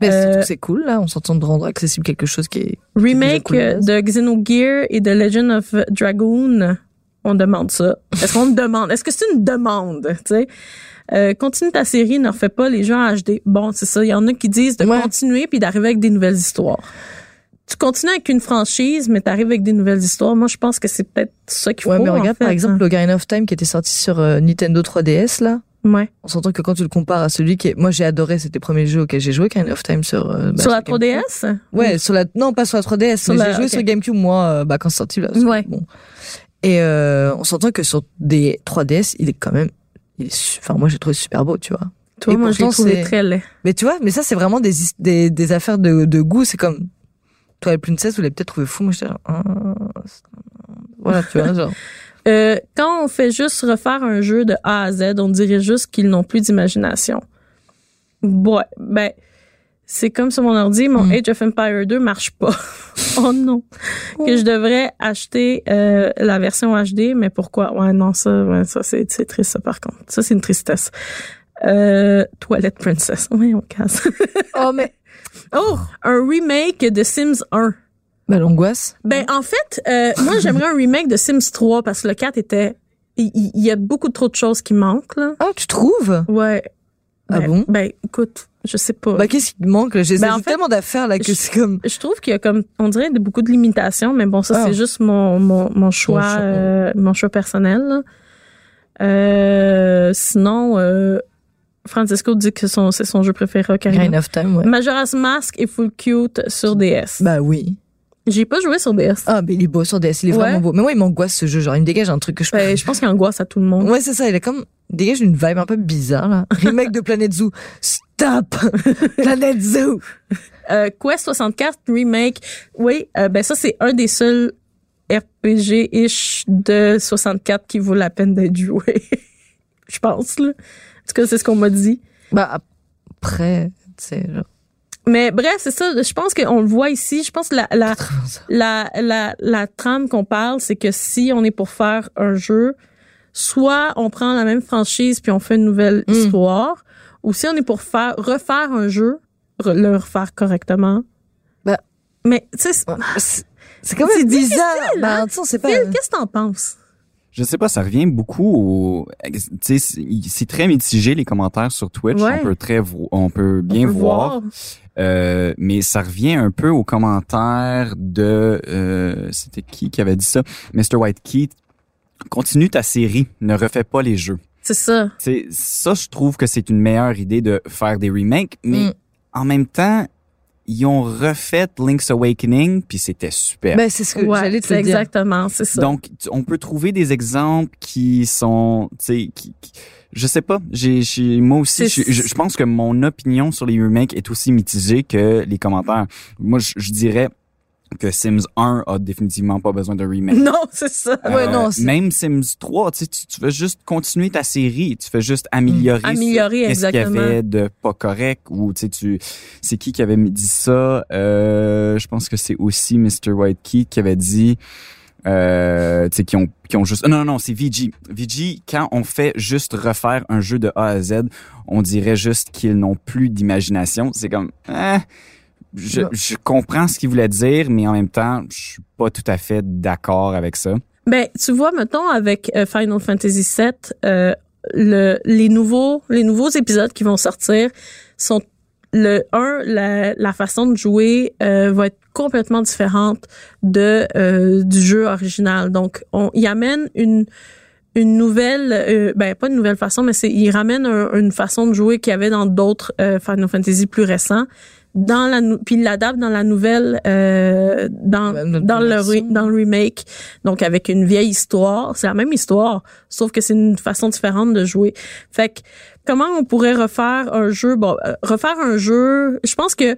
Mais Euh, c'est cool, là. On s'entend de rendre accessible quelque chose qui est. Remake cool de euh, base. de Xenogear et de Legend of Dragoon, on demande ça. Est-ce qu'on me demande? Est-ce que c'est une demande? Tu sais? Euh, continue ta série, ne refais pas les jeux en HD. Bon, c'est ça. Il y en a qui disent de Ouais. continuer puis d'arriver avec des nouvelles histoires. tu continues avec une franchise, mais t'arrives avec des nouvelles histoires. Moi, je pense que c'est peut-être ça qu'il faut. Ouais, mais en regarde, fait, par exemple, hein. Ocarina of Time qui était sorti sur euh, Nintendo 3DS, là. Ouais. On s'entend que quand tu le compares à celui qui est, moi j'ai adoré, c'était le premier jeu auquel j'ai joué, Ocarina of Time sur, euh, bah, Sur la GameCube. 3DS? Ouais, sur la, non, pas sur la 3DS, Sur mais j'ai joué sur GameCube, moi, euh, bah, quand c'est sorti, là. Ouais. Bon. Et, euh, on s'entend que sur des 3DS, il est quand même, il est, enfin, moi j'ai trouvé super beau, tu vois. Toi, Et moi, je trouvé très laid. Mais tu vois, mais ça, c'est vraiment des, des, des affaires de, de goût. C'est comme, toi, la princesse, vous l'avez peut-être trouvé fou. Moi, j'étais genre, c'est- voilà, tu vois, genre. *laughs* Euh, quand on fait juste refaire un jeu de A à Z, on dirait juste qu'ils n'ont plus d'imagination. Ouais, ben, c'est comme sur mon ordi, mon Mm. Age of Empire 2 marche pas. *laughs* oh non. Que je devrais acheter euh, la version HD, mais pourquoi? Ouais, non, ça, ouais, ça c'est triste, ça, par contre. Ça, c'est une tristesse. Euh, Toilette Princess. *laughs* Oui, on casse. Oh, mais. *laughs* oh, un remake de Sims 1. Bah, l'angoisse. Ben en fait, euh, moi j'aimerais un remake de Sims 3 parce que le 4 était il y a beaucoup trop de choses qui manquent là. Ah, tu trouves? Ouais. Ah Ben- bon? Ben écoute, je sais pas. Bah, qu'est-ce qui manque, là? J'ai Ben, j'ai en fait, tellement d'affaires, là, que c'est comme, je trouve qu'il y a comme on dirait beaucoup de limitations, mais bon ça Ah. c'est juste mon mon, mon choix choix. euh, mon choix personnel. là. Euh, sinon euh, Francisco dit que son c'est son jeu préféré Ocarina. Grain of Time, ouais. Majora's Mask est full cute sur DS. Bah, oui. J'ai pas joué sur DS. Ah, mais il est beau sur DS, il est Ouais. vraiment beau. Mais moi, il m'angoisse, ce jeu. Genre, il me dégage un truc que je Ben, je pense qu'il angoisse à tout le monde. Ouais, c'est ça. Il est comme, il dégage une vibe un peu bizarre, là. *laughs* Remake de Planet Zoo. Stop! *laughs* Planet Zoo! Euh, Quest 64 remake, oui, euh, ben ça c'est un des seuls RPG-ish de 64 qui vaut la peine d'être joué. *laughs* Je pense là. En tout cas, c'est ce qu'on m'a dit. Bah, après, tu sais, genre. Mais bref, c'est ça. Je pense qu'on le voit ici. Je pense que la, la, la, la, la trame qu'on parle, c'est que si on est pour faire un jeu, soit on prend la même franchise puis on fait une nouvelle Mm. histoire, ou si on est pour faire refaire un jeu, re- le refaire correctement. Bah. mais tu sais, c'est- quand C'est même bizarre. Bah, hein? tu sais, on sait pas. Phil, qu'est-ce que t'en penses? Je sais pas, ça revient beaucoup au, tu sais, c'est- très mitigé les commentaires sur Twitch. Ouais. On peut très, vo- on peut bien On peut voir. Euh, mais ça revient un peu aux commentaires de, euh, c'était qui qui avait dit ça? Mr. White Key. Continue ta série, ne refais pas les jeux. C'est ça. C'est ça, je trouve que c'est une meilleure idée de faire des remakes, mais Mm. en même temps, ils ont refait Link's Awakening, puis c'était super. Ben, c'est ce que Ouais, j'allais te dire. exactement, c'est ça. Donc, on peut trouver des exemples qui sont, tu sais, qui, qui- je sais pas. J'ai, j'ai- moi aussi, je, je- je pense que mon opinion sur les remakes est aussi mitigée que les commentaires. Moi, je, je dirais que Sims 1 a définitivement pas besoin de remake. non, c'est ça. Ouais, Euh, non, même Sims 3, tu, tu, veux juste continuer ta série, tu fais juste améliorer. Améliorer, ce qu'il y exactement. avait de pas correct ou tu sais tu c'est qui qui avait dit ça? Euh, je pense que c'est aussi Mr White Key qui avait dit euh, tu sais qui ont qui ont juste non non non c'est VG VG quand on fait juste refaire un jeu de A à Z on dirait juste qu'ils n'ont plus d'imagination c'est comme hein, je, je comprends ce qu'il voulait dire mais en même temps je suis pas tout à fait d'accord avec ça Ben, tu vois, mettons, avec euh, Final Fantasy VII, euh, le, les nouveaux, les nouveaux épisodes qui vont sortir sont le un, la, la façon de jouer euh, va être complètement différente de euh, du jeu original. Donc, on y amène une une nouvelle, euh, ben pas une nouvelle façon, mais c'est il ramène un- une façon de jouer qu'il y avait dans d'autres euh, Final Fantasy plus récents. Dans la puis il l'adapte dans la nouvelle euh, dans dans le dans le remake donc avec une vieille histoire c'est la même histoire sauf que c'est une façon différente de jouer fait que comment on pourrait refaire un jeu? Bon euh, refaire un jeu je pense que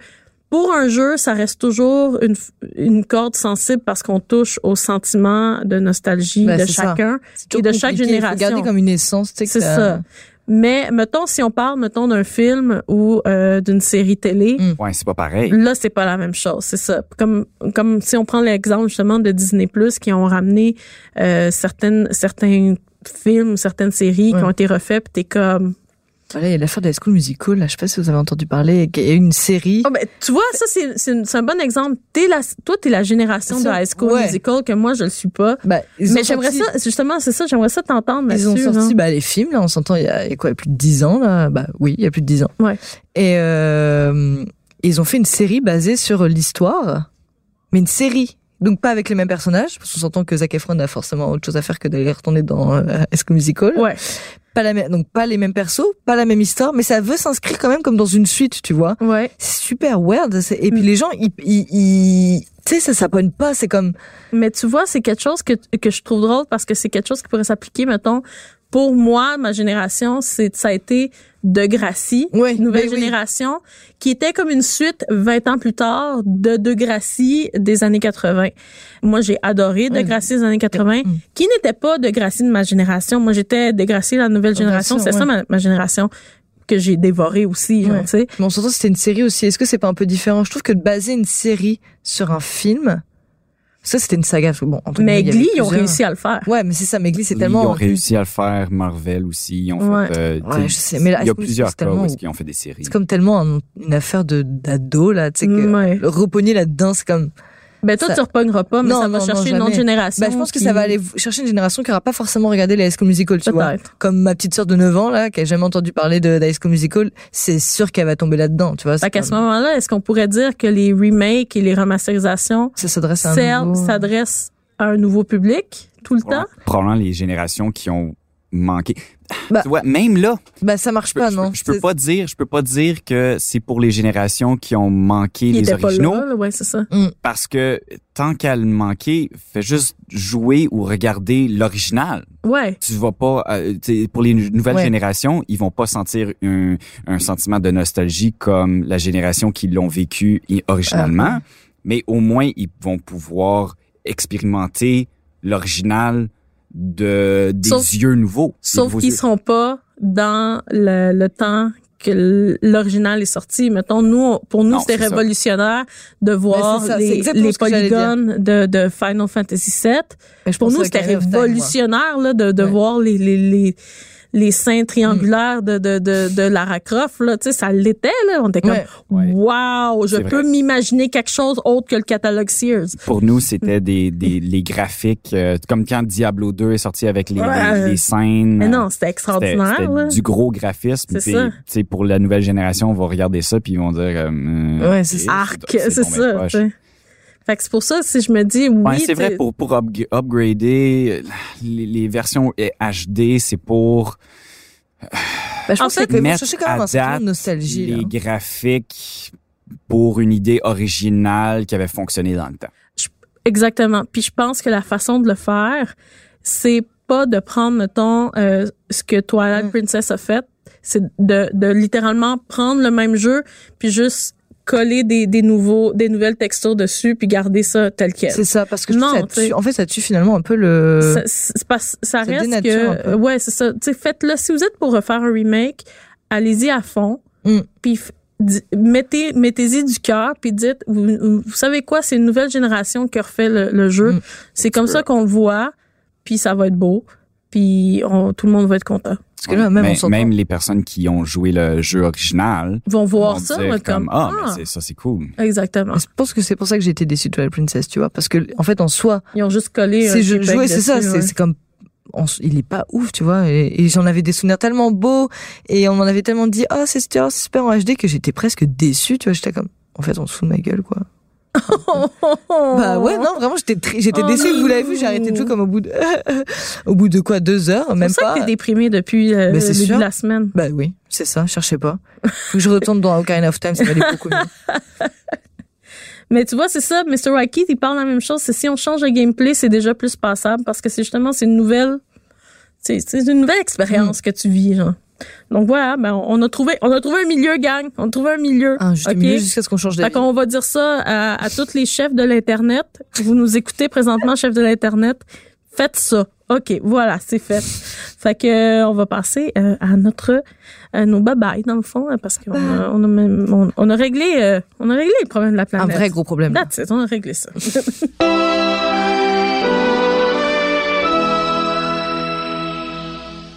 pour un jeu, ça reste toujours une, une corde sensible parce qu'on touche au sentiment de nostalgie Ben, de chacun. Et de chaque génération. comme une essence, tu sais. que C'est ça. Mais mettons, si on parle, mettons, d'un film ou euh, d'une série télé, Mm. ouais c'est pas pareil Là, c'est pas la même chose, c'est ça. Comme comme si on prend l'exemple justement de Disney Plus qui ont ramené euh, certaines certains films, certaines séries Ouais. qui ont été refaits, puis t'es comme Voilà, il y a l'affaire de la School Musical, là. Je sais pas si vous avez entendu parler. Il y a eu une série. oh, ben, tu vois ça c'est c'est une- c'est un bon exemple. T'es la toi t'es la génération de High School ouais. Musical que moi je le suis pas. Ils Mais j'aimerais sorti- ça justement c'est ça j'aimerais ça t'entendre Ils ont sorti genre. bah, les films, là, on s'entend, il y a, il y a quoi, il y a plus de 10 ans, là? Bah oui, il y a plus de 10 ans. Ouais. Et euh, ils ont fait une série basée sur l'histoire mais une série. Donc pas avec les mêmes personnages, parce qu'on s'entend que Zac Efron a forcément autre chose à faire que d'aller retourner dans euh, High School Musical. Ouais. Pas la même, donc pas les mêmes persos, pas la même histoire, mais ça veut s'inscrire quand même comme dans une suite, tu vois. Ouais. C'est super weird. Et puis Mm. les gens, ils, ils, ils- tu sais, ça s'abonne pas. C'est comme, Mais tu vois, c'est quelque chose que, que je trouve drôle parce que c'est quelque chose qui pourrait s'appliquer, mettons, pour moi, ma génération, c'est, ça a été Degrassi, Ouais, nouvelle mais oui. génération, qui était comme une suite 20 ans plus tard de Degrassi des années 80. Moi, j'ai adoré Ouais. Degrassi des années 80, Mm. qui n'était pas Degrassi de ma génération. Moi, j'étais de la nouvelle génération. C'est ça ma, ma génération que j'ai dévoré aussi, Ouais. tu sais. mais on s'entend, c'était une série aussi. Est-ce que c'est pas un peu différent? Je trouve que de baser une série sur un film, ça c'était une saga. parce que Bon, Mais Glee, ils ont plusieurs. réussi à le faire. Ouais, mais c'est ça. Mais Glee, c'est Ils tellement. ont réussi à le faire, Marvel aussi. Ils ont Ouais. fait, euh, Ouais, je sais, mais là, il y a plusieurs cas où qu'ils ont fait des séries. C'est comme tellement un- une affaire de d'ado là, tu sais que Ouais. le repogner là-dedans, c'est comme. Ben, toi, Ça- tu repogneras pas, mais Non, ça va non, chercher non, une autre génération. Bah, je pense que ça va aller chercher une génération qui aura pas forcément regardé les High School Musical, tu vois. Peut-être. Comme ma petite sœur de 9 ans là, qui a jamais entendu parler de School Musical, c'est sûr qu'elle va tomber là-dedans, tu vois. Fait qu'à ce moment-là, est-ce qu'on pourrait dire que les remakes et les remasterisations ça s'adresse à un servent- nouveau- s'adressent à un nouveau public tout le temps? Probablement les générations qui ont manqué. Bah, Tu vois, même là, Bah ça marche peux, pas, je non. peux- je peux C'est- pas dire, je peux pas dire que c'est pour les générations qui ont manqué Il les était pas originaux, là, ouais, c'est ça. parce que tant qu'à le manquer, fais juste jouer ou regarder l'original. Ouais. Tu vas pas, euh, tu sais, pour les nou- nouvelles Ouais. générations, ils vont pas sentir un, un sentiment de nostalgie comme la génération qui l'ont vécu originalement, Ah, mais au moins ils vont pouvoir expérimenter l'original de des Sauf- yeux nouveaux. Sauf qu'ils seront pas dans le, le temps que l'original est sorti. Mettons, nous, pour nous, c'était révolutionnaire de voir ça, les, polygones de, de Final Fantasy VII. Mais je Pour nous, c'était révolutionnaire là, de, de Ouais. voir les, les, les, les seins triangulaires de, de, de, de Lara Croft. Là. Tu sais, ça l'était. Là. On était comme, Ouais. Wow, je peux m'imaginer quelque chose autre que le catalogue Sears. Pour nous, c'était des, des les graphiques euh, comme quand Diablo 2 est sorti avec les, Ouais. les, les scènes. Mais non, c'était extraordinaire. c'était là. du gros graphisme. C'est puis, ça. tu sais, pour la nouvelle génération, on va regarder ça puis ils vont dire. euh, Ouais, c'est. Arc, c'est ça. Fait que c'est pour ça, si je me dis, oui, Ouais, c'est vrai pour pour upg- upgrader euh, les, les versions HD, c'est pour Bah, je En pense fait, mettre chercher quand même à un sentiment date de nostalgie. les là. graphiques pour une idée originale qui avait fonctionné dans le temps. Exactement. Puis je pense que la façon de le faire, c'est pas de prendre, mettons, euh, ce que Twilight Mm. Princess a fait, c'est de, de littéralement prendre le même jeu, puis juste coller des, des nouveaux, des nouvelles textures dessus, puis garder ça tel quel. C'est ça, parce que je Non, trouve ça tue, en fait, ça tue finalement un peu le. Ça, ça ça reste que, ouais, c'est ça. Tu faites-le. Si vous êtes pour refaire un remake, allez-y à fond. Mm. Puis mettez, mettez-y du cœur, puis dites, vous, vous savez quoi, c'est une nouvelle génération qui refait le, le jeu. Mm. C'est comme ça qu'on le voit, puis ça va être beau, puis on- tout le monde va être content. Parce que là, même, on les personnes qui ont joué le jeu original vont voir vont ça, dire comme, ah, ah, mais c'est- ça c'est cool. exactement. Je pense que c'est pour ça que j'ai été déçue de Twilight Princess, tu vois, parce que en fait, en soi, Ils ont juste collé. un c'est jouais, c'est ça, c'est ouais. c'est comme. on il est pas ouf, tu vois, et, et j'en avais des souvenirs tellement beaux, et on m'en avait tellement dit, ah, c'est super, c'est super en HD, que j'étais presque déçue, tu vois, j'étais comme, en fait, on se fout de ma gueule, quoi. *laughs* Bah ouais, non, vraiment, j'étais j'étais Oh déçue. Vous l'avez vu, j'ai arrêté de jouer comme au bout de, *laughs* au bout de quoi, deux heures, C'est même pour ça pas. que t'es déprimé depuis euh, Ben, le c'est début de la semaine. Bah oui, c'est ça, cherchez pas. Faut que je retourne dans Ocarina of Time, ça va aller beaucoup mieux. Mais tu vois, c'est ça, Mr. Wacky, il parle la même chose. C'est si on change le gameplay, c'est déjà plus passable parce que c'est justement, c'est une nouvelle, c'est c'est une nouvelle expérience que tu vis, genre. Donc voilà, ben, on a trouvé, on a trouvé un milieu, gang. On a trouvé un milieu. Ah, juste OK? mieux jusqu'à ce qu'on change d'avis. qu'on va dire ça à, à tous les chefs de l'Internet. Vous nous écoutez présentement, chefs de l'Internet. Faites ça. OK, voilà, c'est fait. Fait que euh, on va passer euh, à notre à nos bye-bye, dans le fond, hein, parce qu'on a, on a, même- on, on a réglé euh, on a réglé le problème de la Un planète. vrai gros problème. That's it, on a réglé ça. *laughs*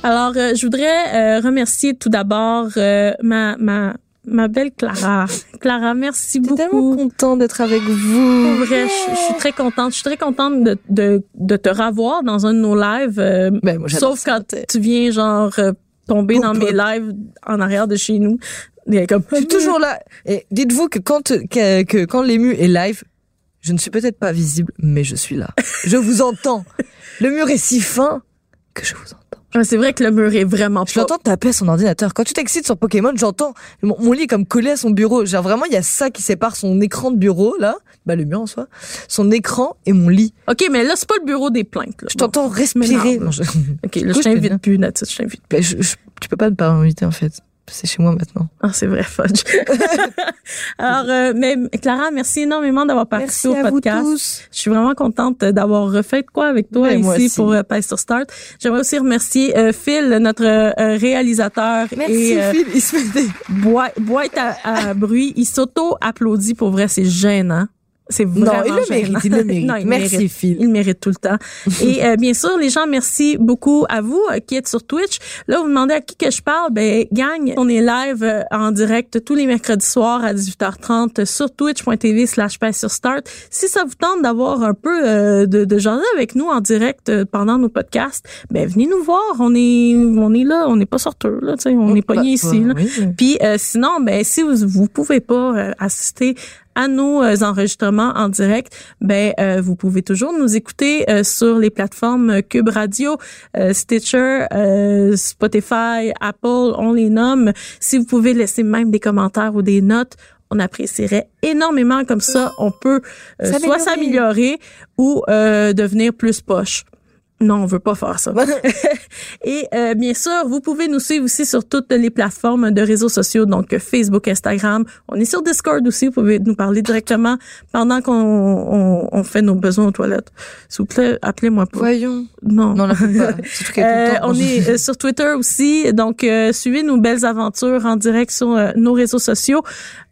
Alors, euh, je voudrais euh, remercier tout d'abord euh, ma, ma, ma belle Clara. Clara, merci J'étais tellement beaucoup. content d'être avec Pour vous. vrai, je, je suis très contente. Je suis très contente de, de, de te revoir dans un de nos lives. euh, Ben, moi, sauf ça. quand tu viens, genre, euh, tomber dans mes lives en arrière de chez nous. A comme, Je suis toujours là. Et dites-vous que quand, que, que quand l'ému est live, Je ne suis peut-être pas visible, mais je suis là. *laughs* Je vous entends. Le mur est si fin que je vous entends. Ouais, C'est vrai que le mur est vraiment Je l'entends taper à son ordinateur. Quand tu t'excites sur Pokémon, j'entends mon, mon lit est comme collé à son bureau. Genre vraiment, il y a ça qui sépare son écran de bureau, là. Bah, le mur en soi. Son écran et mon lit. OK, mais là, c'est pas le bureau des plaintes. Là. Je t'entends respirer. non, Non, je- OK, là, coup, je t'invite plus, Nathis, je t'invite Bah, je- je- tu peux pas ne pas m'inviter, en fait. C'est chez moi maintenant. Ah, c'est vrai, fudge. *laughs* Alors, euh, mais Clara, merci énormément d'avoir participé au podcast. tous. Je suis vraiment contente d'avoir refait quoi avec toi Ben, ici pour euh, sur Start. J'aimerais aussi remercier euh, Phil, notre euh, réalisateur Merci, et euh, Phil. Il se met des... boîte à, à bruit. Il s'auto-applaudit pour vrai, c'est gênant. C'est vraiment Non, il le mérite, il le mérite. *laughs* Non, il Merci, mérite. Phil. Il mérite tout le temps. *laughs* Et euh, bien sûr, les gens, merci beaucoup à vous euh, qui êtes sur Twitch. Là, vous demandez à qui que je parle. Ben, gang, on est live euh, en direct tous les mercredis soirs à 18h30 sur twitch.tv slash sur start. Si ça vous tente d'avoir un peu euh, de, de jaser avec nous en direct pendant nos podcasts, ben venez nous voir. On est on est là, on n'est pas sorteux là, tu sais, on est Bah, pogné ici. bah, là. oui. Puis euh, sinon, ben si vous vous pouvez pas assister à nos euh, enregistrements en direct, ben euh, vous pouvez toujours nous écouter euh, sur les plateformes euh, Cube Radio, euh, Stitcher, euh, Spotify, Apple, on les nomme. Si vous pouvez laisser même des commentaires ou des notes, on apprécierait énormément comme ça. On peut euh, soit S'améliorer. s'améliorer ou euh, devenir plus poche. Non, on veut pas faire ça. *laughs* Et euh, bien sûr, vous pouvez nous suivre aussi sur toutes les plateformes de réseaux sociaux, donc Facebook, Instagram. On est sur Discord aussi. Vous pouvez nous parler directement pendant qu'on on, on fait nos besoins aux toilettes. S'il vous plaît, appelez-moi pas. Voyons. Non. Non, là, pas. *laughs* Est Euh, on est euh, sur Twitter aussi, donc euh, suivez nos belles aventures en direct sur euh, nos réseaux sociaux.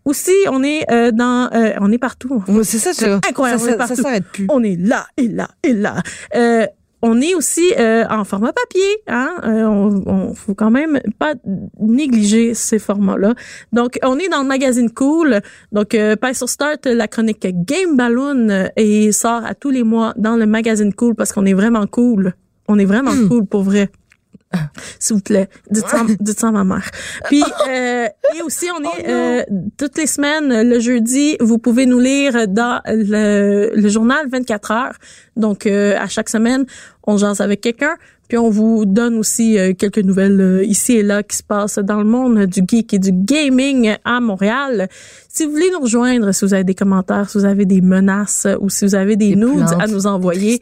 Aussi, on est euh, dans, euh, on est partout. C'est ça, je- incroyable, on est Ça, ça, partout. ça s'arrête plus. On est là et là et là. Euh, on est aussi euh, en format papier, hein. Euh, on, on faut quand même pas négliger ces formats-là. Donc, on est dans le magazine Cool. Donc, euh, sur Start, la chronique Game Balloon euh, et sort à tous les mois dans le magazine Cool parce qu'on est vraiment cool. On est vraiment cool pour vrai. *laughs* S'il vous plaît, dites ça, *laughs* dites ça à ma mère. Puis *laughs* euh, et aussi on est euh, toutes les semaines le jeudi, vous pouvez nous lire dans le, le journal 24 heures. Donc euh, à chaque semaine, on jase avec quelqu'un, puis on vous donne aussi euh, quelques nouvelles euh, ici et là qui se passent dans le monde du geek et du gaming à Montréal. Si vous voulez nous rejoindre, si vous avez des commentaires, si vous avez des menaces ou si vous avez des, Des nudes à nous envoyer,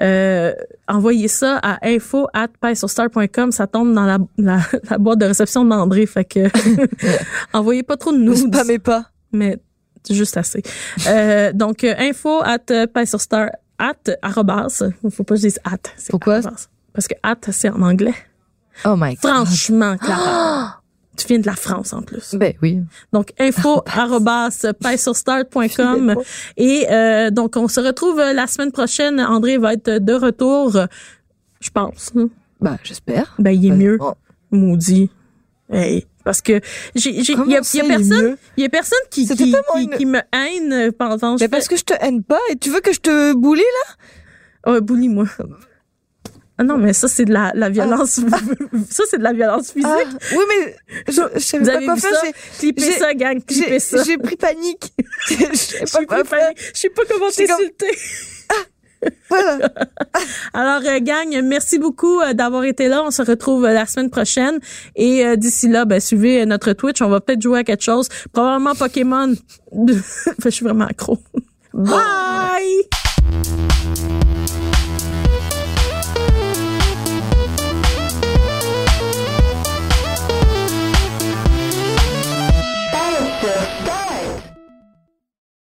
euh, envoyez ça à info at Ça tombe dans la, la, *laughs* la boîte de réception d'André. Fait que *laughs* *laughs* envoyez pas trop de Ne nudes, spammez pas. mais juste assez. Euh, donc, euh, info at PySourStar at arrobas. Faut pas que je dise at. Pourquoi? arrobas. Parce que at, c'est en anglais. Oh my god. Franchement, Clara. *gasps* Tu viens de la France en plus. Ben oui. Donc, info *laughs* arrobas PySourStart.com. Et euh, donc, on se retrouve euh, la semaine prochaine. André va être de retour, euh, je pense. hein. Bah, j'espère. Ben, il est Ben, mieux, oh. maudit. Hey, parce que j'ai, il y a, personne, il y a personne qui, qui, tellement qui, une- qui me haine euh, pendant. je Mais parce fais- que je te haine pas et tu veux que je te boulie là? Oh, bully moi. Ah non, mais ça c'est de la, la violence. *laughs* *laughs* ça c'est de la violence physique. Ah, Oui, mais je, je savais Vous pas avez quoi vu faire. ça? Clippez gang, clippez ça. j'ai pris panique. *laughs* Je savais Je pas pas sais comment comme- t'insulter. Voilà. Alors, euh, gang, merci beaucoup euh, d'avoir été là. On se retrouve euh, la semaine prochaine. Et euh, d'ici là, ben, suivez notre Twitch. On va peut-être jouer à quelque chose. Probablement Pokémon. je suis vraiment accro. Bye!